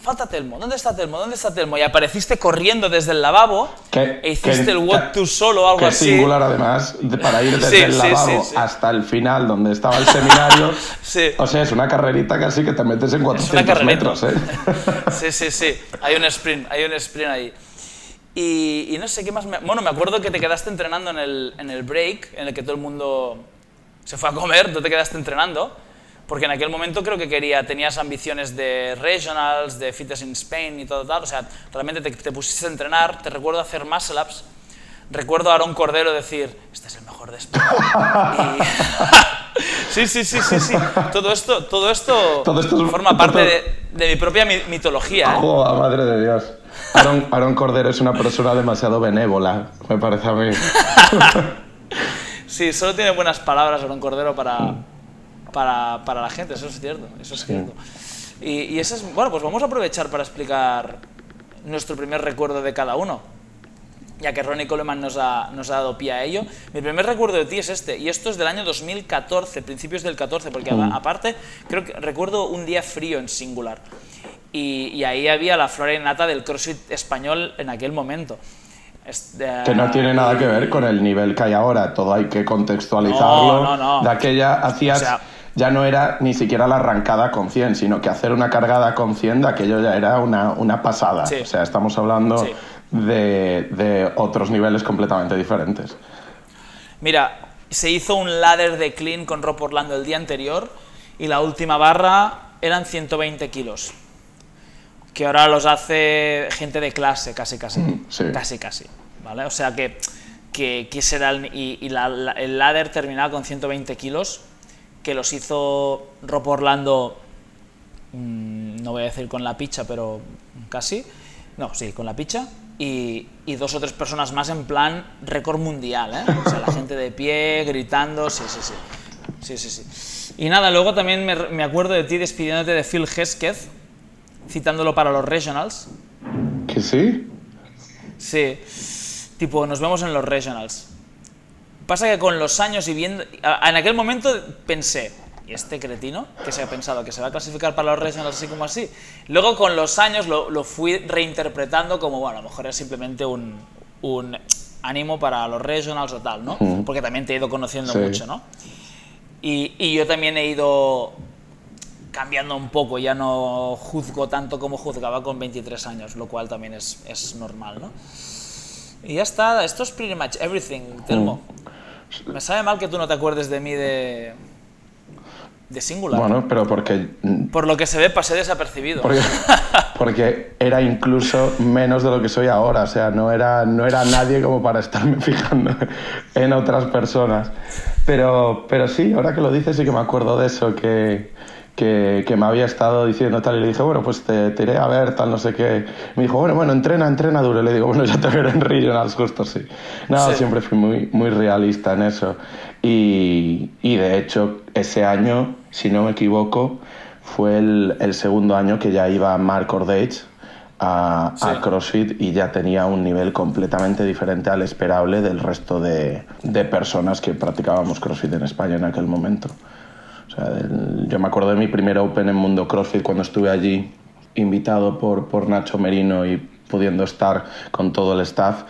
Falta Telmo, ¿dónde está Telmo? ¿Dónde está Telmo? Y apareciste corriendo desde el lavabo e hiciste el walk to solo o algo así. singular además, para ir desde el lavabo hasta el final donde estaba el seminario. o sea, es una carrerita casi que te metes en 400 metros, ¿eh? sí, sí, sí, hay un sprint, hay un sprint ahí. Y, no sé qué más. bueno, me acuerdo que te quedaste entrenando en el, en el break, en el que todo el mundo se fue a comer, tú te quedaste entrenando porque en aquel momento creo que quería, tenías ambiciones de regionals, de fitness in Spain y todo tal, o sea, realmente te, pusiste a entrenar, te recuerdo hacer muscle ups, recuerdo a Aaron Cordero decir, este es el mejor de España. Sí, sí, sí, sí, sí. Todo esto, todo esto, Todo esto es- forma parte de, de mi propia mi- mitología. ¿eh? ¡Joder, madre de Dios! Aaron, Aaron Cordero es una persona demasiado benévola, me parece a mí. Sí, solo tiene buenas palabras Aaron Cordero para, para, para la gente, eso es cierto, eso es cierto. Y, y eso es, bueno, pues vamos a aprovechar para explicar nuestro primer recuerdo de cada uno, ya que Ronnie Coleman nos ha, nos ha dado pie a ello. Mi primer recuerdo de ti es este, y esto es del año 2014, principios del 14, porque a- aparte, creo que recuerdo un día frío en singular. Y, y ahí había la flora innata del crossfit español en aquel momento. Es de- Que no tiene nada que ver con el nivel que hay ahora, todo hay que contextualizarlo. No, no, no. De aquella hacías, O sea- ya no era ni siquiera la arrancada con 100, sino que hacer una cargada con 100 de aquello ya era una, una pasada. Sí. O sea, estamos hablando Sí. de, de otros niveles completamente diferentes. Mira, se hizo un ladder de clean con Rob Orlando el día anterior y la última barra eran 120 kilos. Que ahora los hace gente de clase, casi, casi. Mm, sí. Casi, casi. ¿Vale? O sea que, que, que ese era el, y, y la- la- el ladder terminaba con 120 kilos, que los hizo Rob Orlando, mm, no voy a decir con la picha, pero casi. No, sí, con la picha. Y, y dos o tres personas más en plan récord mundial, ¿eh? O sea, la gente de pie, gritando, sí, sí, sí. Sí, sí, sí. Y nada, luego también me, me acuerdo de ti despidiéndote de Phil Hesketh, citándolo para los regionals. ¿Que sí? Sí, tipo, nos vemos en los regionals. Pasa que con los años y viendo... En aquel momento pensé, ¿y este cretino que se ha pensado que se va a clasificar para los regionals así como así? Luego con los años lo, lo fui reinterpretando como, bueno, a lo mejor es simplemente un, un ánimo para los regionals o tal, ¿no? Porque también te he ido conociendo Sí. mucho, ¿no? Y, y yo también he ido cambiando un poco, ya no juzgo tanto como juzgaba con 23 años, lo cual también es, es normal, ¿no? Y ya está, esto es pretty much everything, Telmo. Me sabe mal que tú no te acuerdes de mí de, de Singular. Bueno, pero porque Por lo que se ve, pasé desapercibido. Porque, porque era incluso menos de lo que soy ahora, o sea, no era, no era nadie como para estarme fijando en otras personas. Pero, pero sí, ahora que lo dices sí que me acuerdo de eso, que, que, que me había estado diciendo tal, y le dije, bueno, pues te, te iré a ver, tal, no sé qué. Me dijo, bueno, bueno, entrena, entrena duro. Y le digo, bueno, ya te veré en Regionals, justo sí. No, Sí. siempre fui muy, muy realista en eso. Y, y de hecho, ese año, si no me equivoco, fue el, el segundo año que ya iba Mark Ordage a, a Sí. CrossFit y ya tenía un nivel completamente diferente al esperable del resto de, de personas que practicábamos CrossFit en España en aquel momento. O sea, del- yo me acuerdo de mi primer Open en Mundo CrossFit cuando estuve allí invitado por, por Nacho Merino y pudiendo estar con todo el staff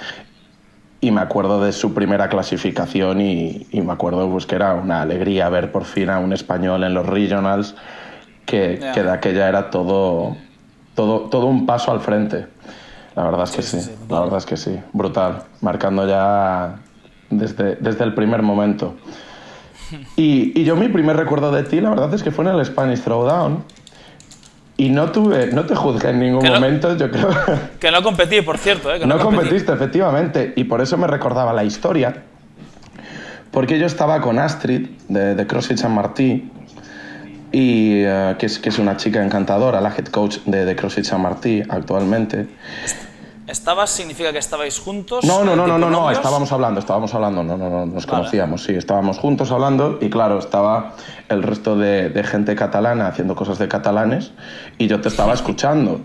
y me acuerdo de su primera clasificación y, y me acuerdo pues, que era una alegría ver por fin a un español en los regionals que, Ya. que de aquella era todo, todo, todo un paso al frente. La verdad es que Sí, sí, sí, sí, la brutal. verdad es que sí, brutal, marcando ya desde, desde el primer momento. Y, y yo mi primer recuerdo de ti, la verdad es que fue en el Spanish Throwdown. Y no tuve, no te juzgué en ningún no- momento, yo creo. Que no competí, por cierto, ¿eh? Que No competí. competiste, efectivamente, y por eso me recordaba la historia. Porque yo estaba con Astrid, de, de CrossFit San Martí, y, eh, que, es, que es una chica encantadora, la head coach de, de CrossFit San Martí actualmente. ¿Estabas significa que estabais juntos? No, no, no, no, no, no, estábamos hablando, estábamos hablando, no, no, no, nos Vale. conocíamos, sí, estábamos juntos hablando y claro, estaba el resto de, de gente catalana haciendo cosas de catalanes y yo te estaba escuchando.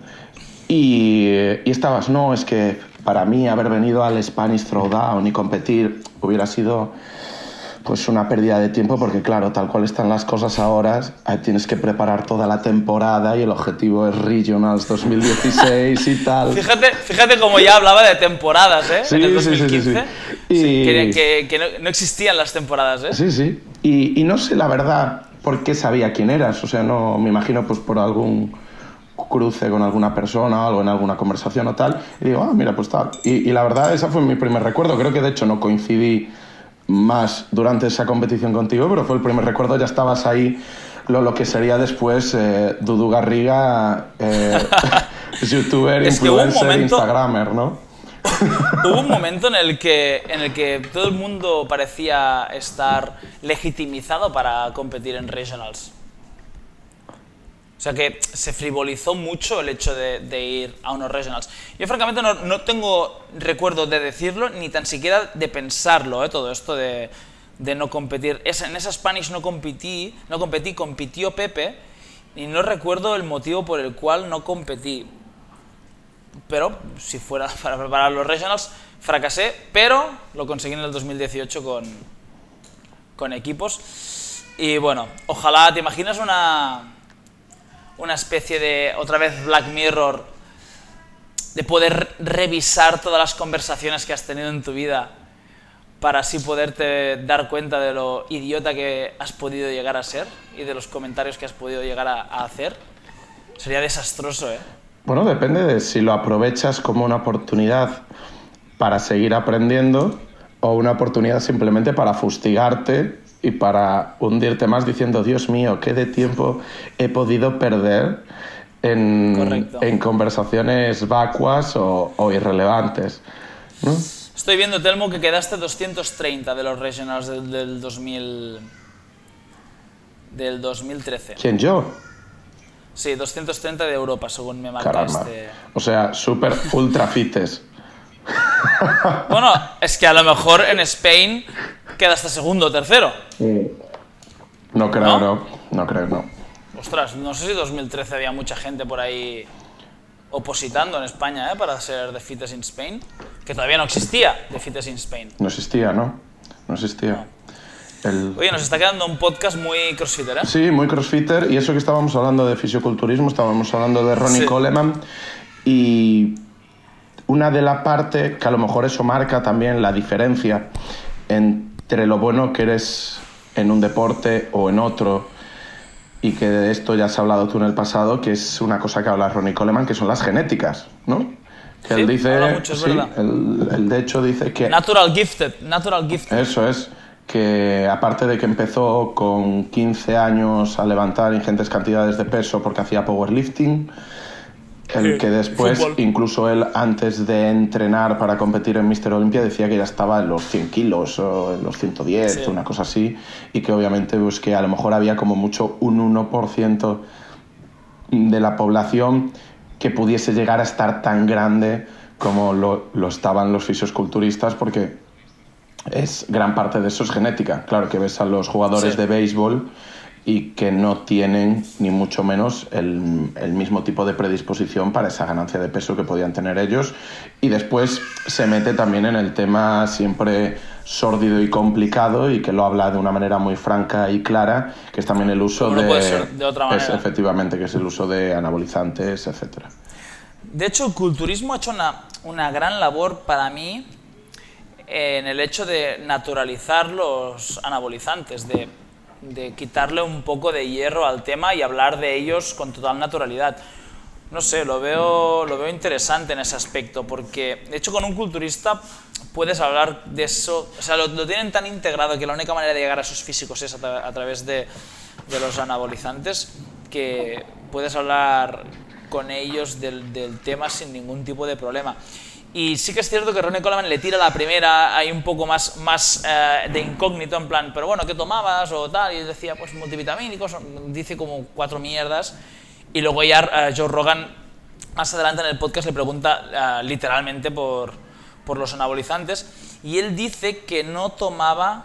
Y, y estabas, no, es que para mí haber venido al Spanish Throwdown y competir hubiera sido pues una pérdida de tiempo porque claro, tal cual están las cosas ahora, eh, tienes que preparar toda la temporada y el objetivo es Regionals 2016 y tal. Fíjate, fíjate cómo ya hablaba de temporadas, ¿eh? Sí, en el sí, sí, sí, 2015. sí. Y- que, que- que no, no existían las temporadas, ¿eh? Sí, sí. Y, y no sé la verdad por qué sabía quién eras. O sea, no me imagino pues por algún cruce con alguna persona o algo en alguna conversación o tal. Y digo, ah, mira, pues tal. Y, y la verdad, ese fue mi primer recuerdo. Creo que de hecho no coincidí más durante esa competición contigo, pero fue el primer recuerdo. Ya estabas ahí. Lo, lo que sería después eh, Dudu Garriga, eh, youtuber, Es influencer, momento- instagramer, ¿no? Hubo un momento en el, que, en el que todo el mundo parecía estar legitimizado para competir en regionals. O sea que se frivolizó mucho el hecho de, ir a unos regionals. Yo francamente no, tengo recuerdo de decirlo, ni tan siquiera de pensarlo, ¿eh? todo esto de, no competir. en esa Spanish no competí, no competí, compitió Pepe, y no recuerdo el motivo por el cual no competí. Pero si fuera para preparar los regionals, fracasé, pero lo conseguí en el 2018 con, con equipos. Y bueno, ojalá, ¿te imaginas una una especie de, otra vez, Black Mirror, de poder revisar todas las conversaciones que has tenido en tu vida para así poderte dar cuenta de lo idiota que has podido llegar a ser y de los comentarios que has podido llegar a, hacer. Sería desastroso, ¿eh? Bueno, depende de si lo aprovechas como una oportunidad para seguir aprendiendo o una oportunidad simplemente para fustigarte y para hundirte más diciendo, Dios mío, qué de tiempo he podido perder en, en conversaciones vacuas o, o irrelevantes. Estoy viendo, Telmo, que quedaste 230 de los regionals del, del 2000, del 2013. ¿Quién, yo? Sí, 230 de Europa, según me marcaste. O sea, súper ultra fites. bueno, es que a lo mejor en Spain queda hasta segundo o tercero. No creo, no, no, creo, no. Ostras, no sé si 2013 había mucha gente por ahí opositando en España ¿eh? para ser The Fittest in Spain, que todavía no existía The Fittest in Spain. No existía, ¿no? No existía. Oye, nos está quedando un podcast muy crossfitter, ¿eh? Sí, muy crossfitter. Y eso que estábamos hablando de fisioculturismo, estábamos hablando de Ronnie Coleman. Y una de las partes que a lo mejor eso marca también la diferencia en entre lo bueno que eres en un deporte o en otro, y que de esto ya has hablado tú en el pasado, que es una cosa que habla Ronnie Coleman, que son las genéticas, ¿no? Que él dice, sí, él, de hecho dice que... Natural gifted, natural gifted. Eso es, que aparte de que empezó con 15 años a levantar ingentes cantidades de peso porque hacía powerlifting, el que después, incluso él antes de entrenar para competir en Mister Olympia, decía que ya estaba en los 100 kilos o en los 110, una cosa así, y que obviamente pues, que a lo mejor había como mucho un 1% de la población que pudiese llegar a estar tan grande como lo, lo estaban los fisiosculturistas, porque es gran parte de eso es genética. Claro que ves a los jugadores de béisbol y que no tienen ni mucho menos el, el, mismo tipo de predisposición para esa ganancia de peso que podían tener ellos. Y después se mete también en el tema siempre sórdido y complicado y que lo habla de una manera muy franca y clara, que es también el uso de... Puede ser de otra manera. Es, efectivamente, que es el uso de anabolizantes, etc. De hecho, el culturismo ha hecho una, una gran labor para mí en el hecho de naturalizar los anabolizantes, de de quitarle un poco de hierro al tema y hablar de ellos con total naturalidad. No sé, lo veo, lo veo interesante en ese aspecto, porque de hecho con un culturista puedes hablar de eso, o sea, lo, tienen tan integrado que la única manera de llegar a esos físicos es a, través de, de, los anabolizantes, que puedes hablar con ellos del, del tema sin ningún tipo de problema. Y sí que es cierto que Ronnie Coleman le tira la primera hay un poco más, más eh, de incógnito, en plan, pero bueno, ¿qué tomabas? o tal, y decía, pues multivitamínicos, dice como cuatro mierdas. Y luego ya uh, Joe Rogan, más adelante en el podcast, le pregunta uh, literalmente por, por los anabolizantes, y él dice que no tomaba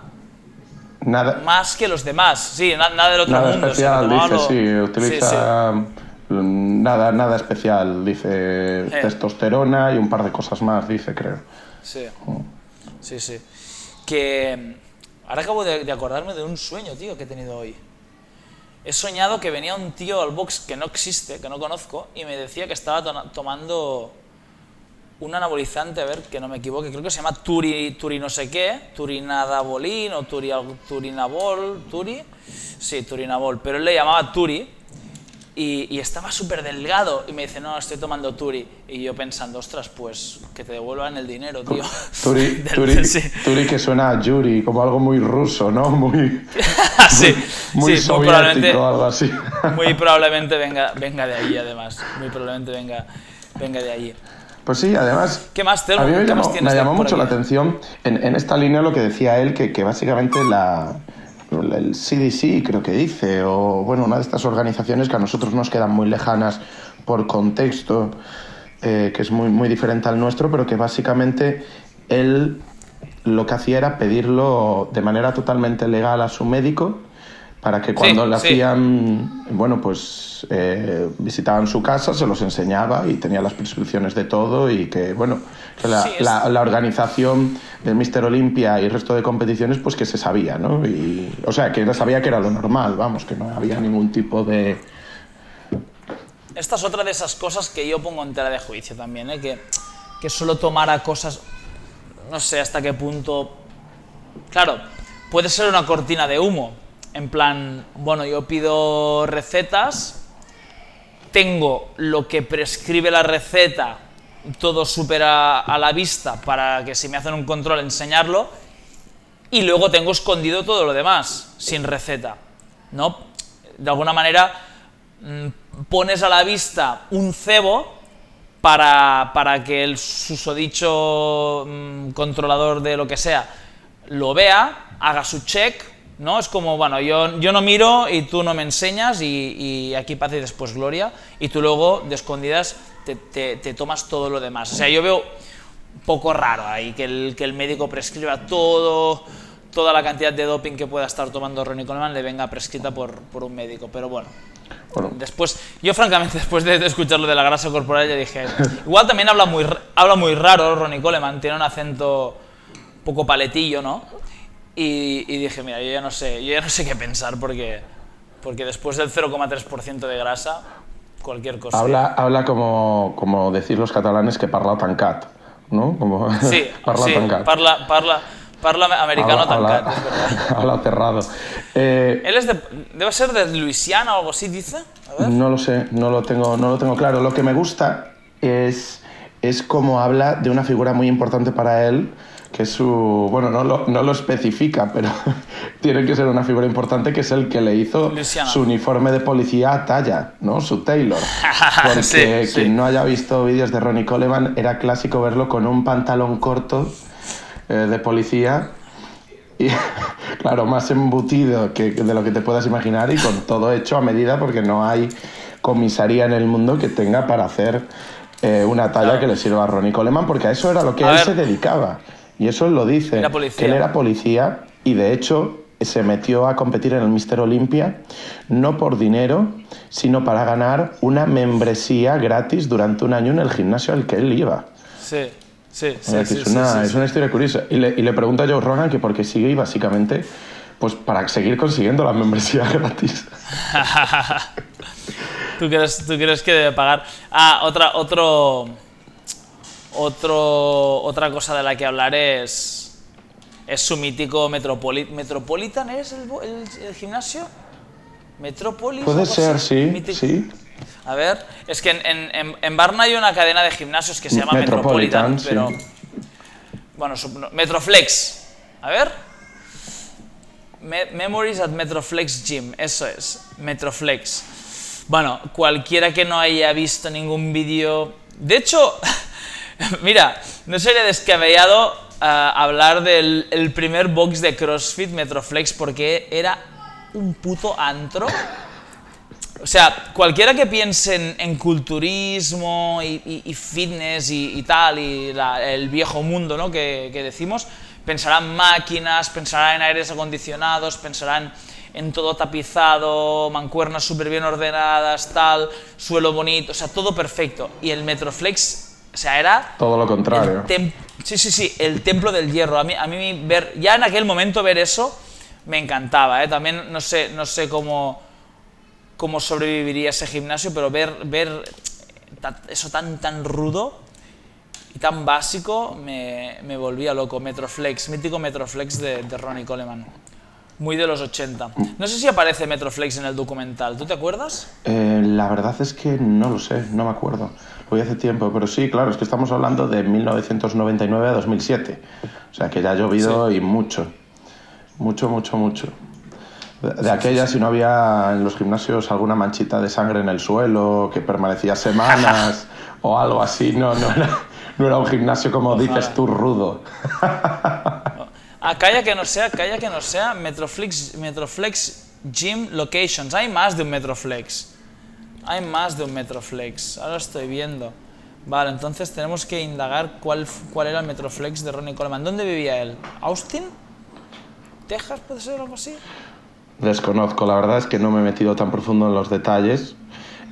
nada. más que los demás. Sí, nada del otro nada mundo. Especial, dice, sí, utiliza... Nada, nada especial, dice testosterona y un par de cosas más, dice, creo. Sí, mm. sí, sí. Que ahora acabo de, acordarme de un sueño, tío, que he tenido hoy. He soñado que venía un tío al box que no existe, que no conozco, y me decía que estaba tomando un anabolizante, a ver, que no me equivoque, creo que se llama Turi, turi no sé qué, Turinadabolín o turi, Turinabol, Turi, sí, Turinabol, pero él le llamaba Turi, y, estaba súper delgado. Y me dice, no, estoy tomando Turi. Y yo pensando, ostras, pues que te devuelvan el dinero, tío. Turi, turi, que suena a Yuri, como algo muy ruso, ¿no? Muy, sí, muy, soviético, algo así. muy probablemente venga, venga de allí, además. Muy probablemente venga, venga de allí. Pues sí, además. ¿Qué más, Telmo? A mí me ¿Qué llamó, me llamó mucho la aquí? atención en, en esta línea lo que decía él, que, que básicamente la, el CDC, creo que dice, o bueno, una de estas organizaciones que a nosotros nos quedan muy lejanas por contexto, eh, que es muy, muy diferente al nuestro, pero que básicamente él lo que hacía era pedirlo de manera totalmente legal a su médico para que cuando Sí, le sí. hacían, bueno, pues eh, visitaban su casa, se los enseñaba y tenía las prescripciones de todo y que, bueno, que la, Sí, es- la- la organización del Mister Olympia y el resto de competiciones, pues que se sabía, ¿no? Y, o sea, que sabía que era lo normal, vamos, que no había ningún tipo de... Esta es otra de esas cosas que yo pongo en tela de juicio también, ¿eh? que, que solo tomara cosas, no sé hasta qué punto... Claro, puede ser una cortina de humo, en plan, bueno, yo pido recetas, tengo lo que prescribe la receta, todo súper a, a la vista para que si me hacen un control enseñarlo, y luego tengo escondido todo lo demás, sin receta, ¿no? De alguna manera mm, pones a la vista un cebo para, para que el susodicho mm, controlador de lo que sea lo vea, haga su check, ¿no? Es como, bueno, yo, yo no miro y tú no me enseñas y, y aquí paz y después gloria, y tú luego, de escondidas, te, te- te tomas todo lo demás. O sea, yo veo un poco raro ahí que el, que el médico prescriba todo, toda la cantidad de doping que pueda estar tomando Ronnie Coleman le venga prescrita por, por un médico, pero bueno. Bueno, Después, yo francamente, después de, de escuchar lo de la grasa corporal, ya dije, igual también habla muy, habla muy raro Ronnie Coleman, tiene un acento poco paletillo, ¿no? Y, y dije, mira, yo ya no sé, yo ya no sé qué pensar porque, porque después del 0,3% de grasa, cualquier cosa. habla, habla como, como decir los catalanes que parla tancat, ¿no? Como, Sí, parla sí, tancat. parla, parla, parla americano Habla- habla- tancat, es verdad. habla cerrado. Eh, Él es de, debe ser de Luisiana o algo así, dice. A ver. No lo sé, no lo tengo, no lo tengo claro. Lo que me gusta es, es cómo habla de una figura muy importante para él, que su. Bueno, no lo, no lo especifica, pero tiene que ser una figura importante, que es el que le hizo Luciano. su uniforme de policía a talla, ¿no? Su Taylor. Porque Sí, sí. quien no haya visto vídeos de Ronnie Coleman, era clásico verlo con un pantalón corto eh, de policía. Y claro, más embutido que que de lo que te puedas imaginar y con todo hecho a medida porque no hay comisaría en el mundo que tenga para hacer eh, una talla Claro. que le sirva a Ronnie Coleman porque a eso era lo que A él ver. se dedicaba. Y eso él lo dice, Era policía. que él era policía y de hecho se metió a competir en el Mister Olympia no por dinero, sino para ganar una membresía gratis durante un año en el gimnasio al que él iba. Sí, sí, sí. es, sí, una, sí, es una historia curiosa. Y le, y le pregunta a Joe Rogan que por qué sigue y básicamente pues para seguir consiguiendo la membresía gratis. ¿Tú crees, ¿Tú crees que debe pagar? Ah, otra, otro, otro, otra cosa de la que hablar es, es su mítico Metropoli- Metropolitan, ¿es el, bo- el- el gimnasio? Metropolis. Puede ser, sí, Mítico. sí. A ver, es que en, en, en- Varna hay una cadena de gimnasios que se llama Metropolitan, Metropolitan, sí. pero... Bueno, Metroflex. A ver. Me- Memories at Metroflex Gym, eso es, Metroflex. Bueno, cualquiera que no haya visto ningún vídeo... De hecho, mira, no sería descabellado ah, hablar del el primer box de CrossFit Metroflex porque era un puto antro. O sea, cualquiera que piense en, culturismo y, fitness y, tal, y el viejo mundo ¿no? que, que decimos, pensará en máquinas, pensará en aires acondicionados, pensará en, en todo tapizado, mancuernas súper bien ordenadas, tal, suelo bonito, o sea, todo perfecto. Y el Metroflex, o sea, era Todo lo contrario. sí, sí, sí, el templo del hierro. A mí, a mí ver, ya en aquel momento ver eso me encantaba. ¿eh? También no sé, no sé cómo, cómo sobreviviría ese gimnasio, pero ver, ver eso tan, tan rudo y tan básico me, me volvía loco. Metroflex, mítico Metroflex de, de Ronnie Coleman. Muy de los 80. No sé si aparece Metroflex en el documental. ¿Tú te acuerdas? Eh, la verdad es que no lo sé, no me acuerdo. Lo vi hace tiempo, pero sí, claro, es que estamos hablando de 1999 a 2007. O sea que ya ha llovido y mucho. Mucho, mucho, mucho. De, de aquella, si no había en los gimnasios alguna manchita de sangre en el suelo que permanecía semanas o algo así, no, no era, no era un gimnasio como dices tú, rudo. Ah, calla que no sea, calla que no sea Metroflex, Metroflex Gym Locations. Hay más de un Metroflex. Hay más de un Metroflex. Ahora estoy viendo. Vale, entonces tenemos que indagar cuál, cuál era el Metroflex de Ronnie Coleman. ¿Dónde vivía él? ¿Austin? ¿Texas puede ser algo así? Desconozco, la verdad es que no me he metido tan profundo en los detalles.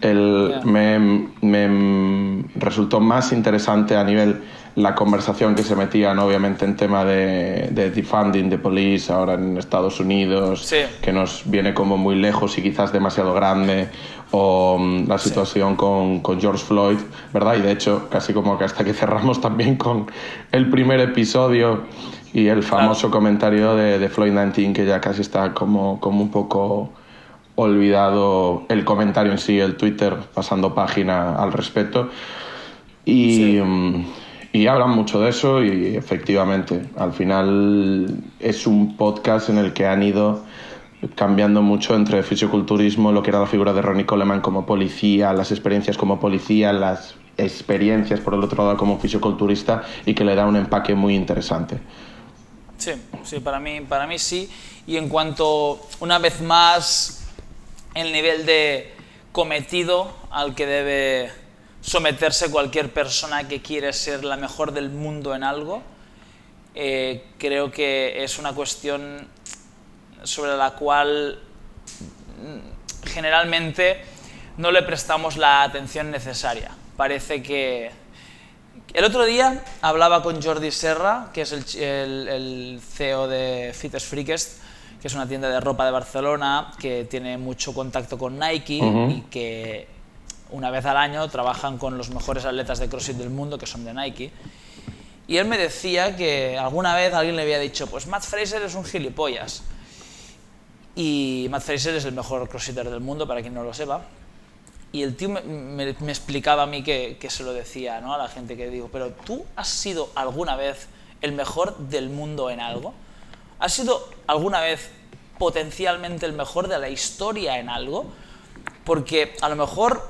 El, me, me, resultó más interesante a nivel la conversación que se metían obviamente en tema de, de defunding de police ahora en Estados Unidos, Sí. que nos viene como muy lejos y quizás demasiado grande, o mm, la situación con, con George Floyd, ¿verdad? Y de hecho, casi como que hasta que cerramos también con el primer episodio y el famoso comentario de, de Floyd 19, que ya casi está como, como un poco olvidado el comentario en sí, el Twitter, pasando página al respecto. Y, Sí. Y hablan mucho de eso y efectivamente, al final es un podcast en el que han ido cambiando mucho entre fisioculturismo, lo que era la figura de Ronnie Coleman como policía, las experiencias como policía, las experiencias por el otro lado como fisioculturista y que le da un empaque muy interesante. Sí, sí, para mí, para mí sí. Y en cuanto, una vez más, el nivel de cometido al que debe someterse cualquier persona que quiere ser la mejor del mundo en algo, eh, creo que es una cuestión sobre la cual mm, generalmente no le prestamos la atención necesaria. Parece que... El otro día hablaba con Jordi Serra, que es el, ch- el- el CEO de Fittest Freakest, que es una tienda de ropa de Barcelona, que tiene mucho contacto con Nike y que una vez al año trabajan con los mejores atletas de CrossFit del mundo, que son de Nike. Y él me decía que alguna vez alguien le había dicho, pues Matt Fraser es un gilipollas. Y Matt Fraser es el mejor crossfitter del mundo, para quien no lo sepa. Y el tío me, explicaba a mí que, que se lo decía ¿no? a la gente que digo, pero ¿tú has sido alguna vez el mejor del mundo en algo? ¿Has sido alguna vez potencialmente el mejor de la historia en algo? Porque a lo mejor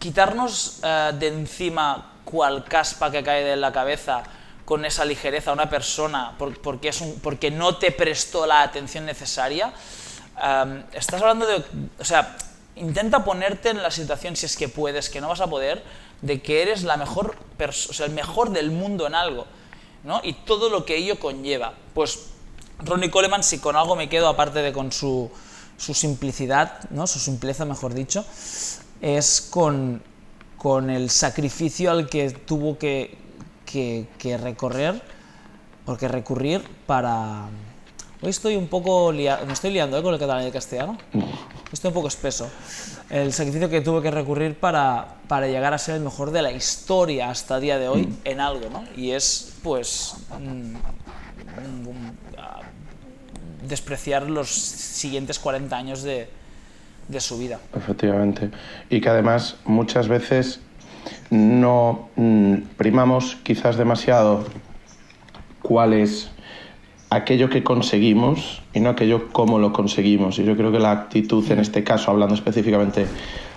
quitarnos eh, de encima cual caspa que cae de la cabeza con esa ligereza a una persona por- porque, es porque no te prestó la atención necesaria, Am, estás hablando de. O sea, intenta ponerte en la situación, si es que puedes, que no vas a poder, de que eres la mejor o sea, el mejor del mundo en algo, ¿no? Y todo lo que ello conlleva. Pues Ronnie Coleman, si con algo me quedo, aparte de con su, su simplicidad, ¿no? Su simpleza, mejor dicho, es con, con el sacrificio al que tuvo que, que, que recorrer, o que recurrir para. Hoy estoy un poco lia- me estoy liando ¿eh? con el catalán y el castellano. Estoy un poco espeso. El sacrificio que tuve que recurrir para, para llegar a ser el mejor de la historia hasta el día de hoy en algo, ¿no? Y es, pues, mm, mm, ah, despreciar los siguientes 40 años de, de su vida. Efectivamente. Y que además muchas veces no mm, primamos quizás demasiado cuál es aquello que conseguimos y no aquello cómo lo conseguimos. Y yo creo que la actitud en este caso, hablando específicamente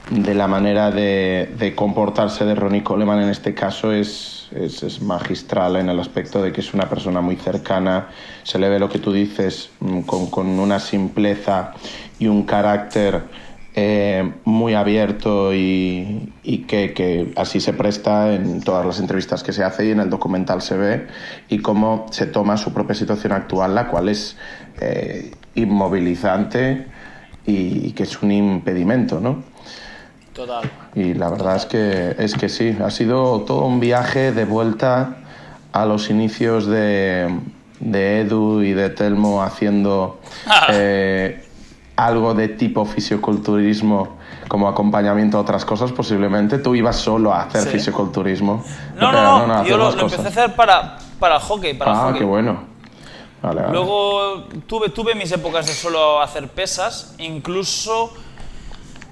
de la manera de, de comportarse de Ronnie Coleman en este caso, es, es, es magistral en el aspecto de que es una persona muy cercana, se le ve lo que tú dices mm, con, con una simpleza y un carácter eh, muy abierto y, y que, que así se presta en todas las entrevistas que se hace y en el documental se ve y cómo se toma su propia situación actual, la cual es eh, inmovilizante y que es un impedimento, ¿no? Total. Y la verdad es que, es que sí, ha sido todo un viaje de vuelta a los inicios de, de Edu y de Telmo haciendo eh, algo de tipo fisioculturismo como acompañamiento a otras cosas, posiblemente. Tú ibas solo a hacer Sí. fisioculturismo. No, no, no, hacías yo lo, lo empecé a hacer para, para hockey, para Ah, hockey. qué bueno. Vale, vale. Luego tuve, tuve mis épocas de solo hacer pesas, incluso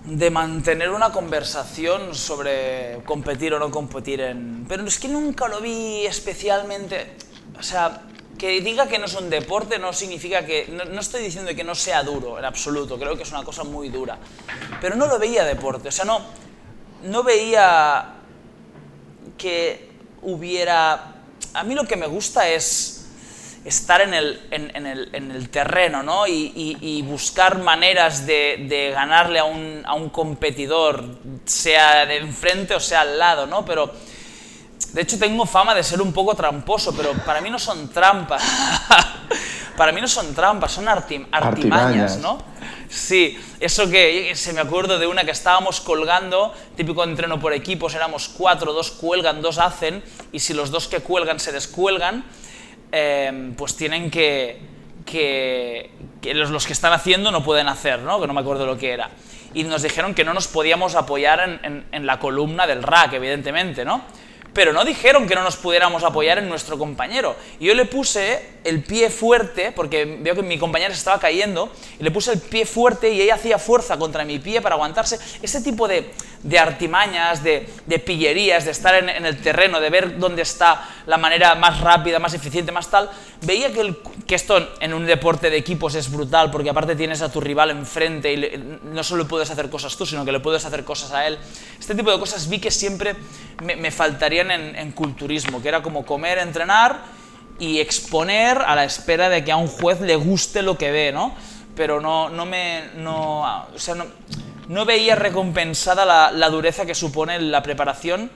de mantener una conversación sobre competir o no competir en... Pero es que nunca lo vi especialmente... O sea, que diga que no es un deporte no significa que... No, no estoy diciendo que no sea duro, en absoluto, creo que es una cosa muy dura. Pero no lo veía deporte, o sea, no, no veía que hubiera... A mí lo que me gusta es estar en el, en, en el, en el terreno ¿no? y, y, y buscar maneras de, de ganarle a un, a un, competidor, sea de enfrente o sea al lado, ¿no? Pero de hecho tengo fama de ser un poco tramposo, pero para mí no son trampas. para mí no son trampas, son artim artimañas, ¿no? Sí, eso que se me acuerdo de una que estábamos colgando, típico entreno por equipos, éramos cuatro, dos cuelgan, dos hacen, y si los dos que cuelgan se descuelgan, eh, pues tienen que, que, que los, los, que están haciendo no pueden hacer, ¿no? que no me acuerdo lo que era. Y nos dijeron que no nos podíamos apoyar en, en, en la columna del rack, evidentemente, ¿no? Pero no dijeron que no nos pudiéramos apoyar en nuestro compañero. Y yo le puse el pie fuerte, porque veo que mi compañero se estaba cayendo, y le puse el pie fuerte y ella hacía fuerza contra mi pie para aguantarse. Ese tipo de, de artimañas, de, de, pillerías, de estar en, en, el terreno, de ver dónde está la manera más rápida, más eficiente, más tal, veía que, el, que esto en un deporte de equipos es brutal, porque aparte tienes a tu rival enfrente y le, no solo puedes hacer cosas tú, sino que le puedes hacer cosas a él. Este tipo de cosas vi que siempre me, me faltaría en, culturismo, que era como comer, entrenar y exponer a la espera de que a un juez le guste lo que ve, ¿no? Pero no, no me... No, o sea, no, no veía recompensada la, la, dureza que supone la preparación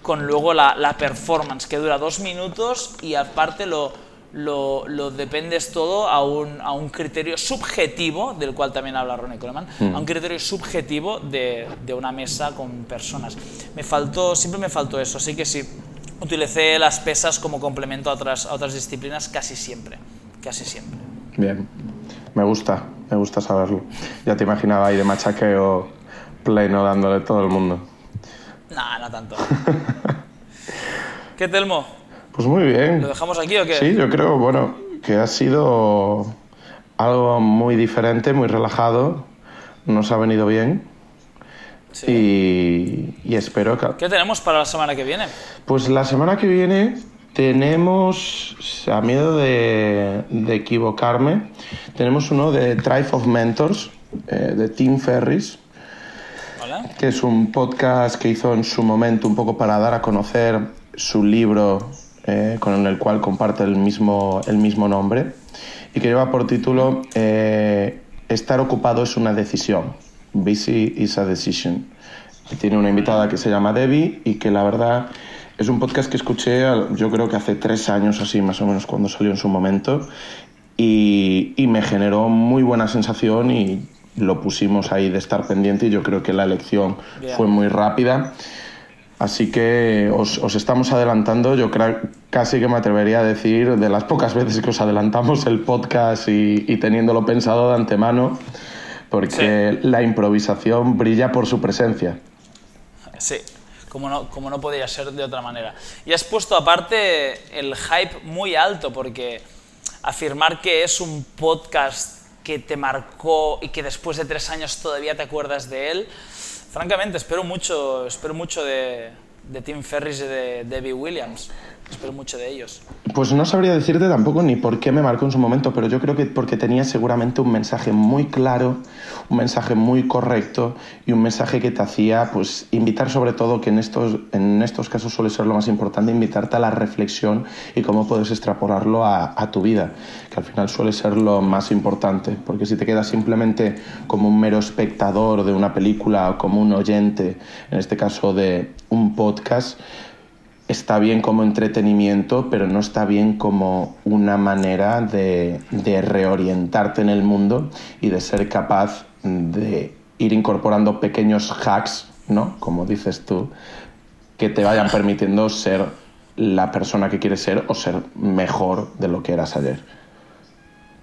con luego la, la, performance, que dura dos minutos y aparte lo, lo, lo dependes todo a un, a un, criterio subjetivo, del cual también habla Ronnie Coleman, mm. a un criterio subjetivo de, de, una mesa con personas. Me faltó, siempre me faltó eso, así que sí, utilicé las pesas como complemento a otras, a otras disciplinas casi siempre, casi siempre. Bien, me gusta, me gusta saberlo. Ya te imaginaba ahí de machaqueo pleno dándole todo el mundo. No, no tanto. ¿Qué, Telmo? Pues muy bien. ¿Lo dejamos aquí o qué? Sí, yo creo, bueno, que ha sido algo muy diferente, muy relajado. Nos ha venido bien. Sí. Y, y, espero que... ¿Qué tenemos para la semana que viene? Pues la semana que viene tenemos, a miedo de, de equivocarme, tenemos uno de Tribe of Mentors, eh, de Tim Ferris, ¿Hola? que es un podcast que hizo en su momento un poco para dar a conocer su libro eh, con el cual comparte el mismo, el mismo nombre y que lleva por título eh, Estar ocupado es una decisión. Busy is a decision. Tiene una invitada que se llama Debbie y que la verdad es un podcast que escuché yo creo que hace tres años así más o menos cuando salió en su momento y, y me generó muy buena sensación y lo pusimos ahí de estar pendiente y yo creo que la elección fue muy rápida. Así que os, os, estamos adelantando, yo creo casi que me atrevería a decir, de las pocas veces que os adelantamos el podcast y, y teniéndolo pensado de antemano, porque sí. la improvisación brilla por su presencia. Sí, como no, como no podía ser de otra manera. Y has puesto aparte el hype muy alto, porque afirmar que es un podcast que te marcó y que después de tres años todavía te acuerdas de él, francamente, espero mucho, espero mucho de, de Tim Ferris y de Debbie Williams. Espero mucho de ellos. Pues no sabría decirte tampoco ni por qué me marcó en su momento, pero yo creo que porque tenía seguramente un mensaje muy claro, un mensaje muy correcto y un mensaje que te hacía pues invitar sobre todo, que en estos, en estos casos suele ser lo más importante, invitarte a la reflexión y cómo puedes extrapolarlo a, a tu vida, que al final suele ser lo más importante, porque si te quedas simplemente como un mero espectador de una película o como un oyente, en este caso de un podcast, está bien como entretenimiento, pero no está bien como una manera de, de, reorientarte en el mundo y de ser capaz de ir incorporando pequeños hacks, ¿no? Como dices tú, que te vayan permitiendo ser la persona que quieres ser o ser mejor de lo que eras ayer.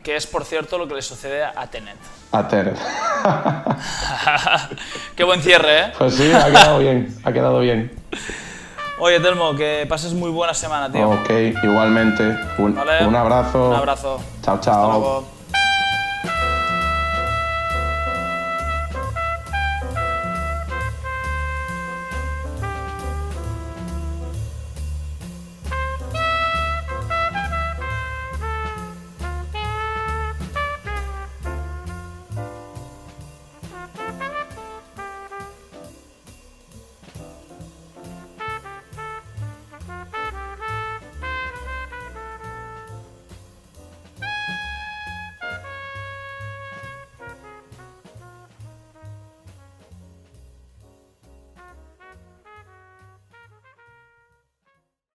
Que es, por cierto, lo que le sucede a Tenet. A Tenet. Qué buen cierre, ¿eh? Pues sí, ha quedado bien, ha quedado bien. Oye, Telmo, que pases muy buena semana, tío. Ok, igualmente. Un, ¿Vale? un abrazo. Un abrazo. Chao, chao.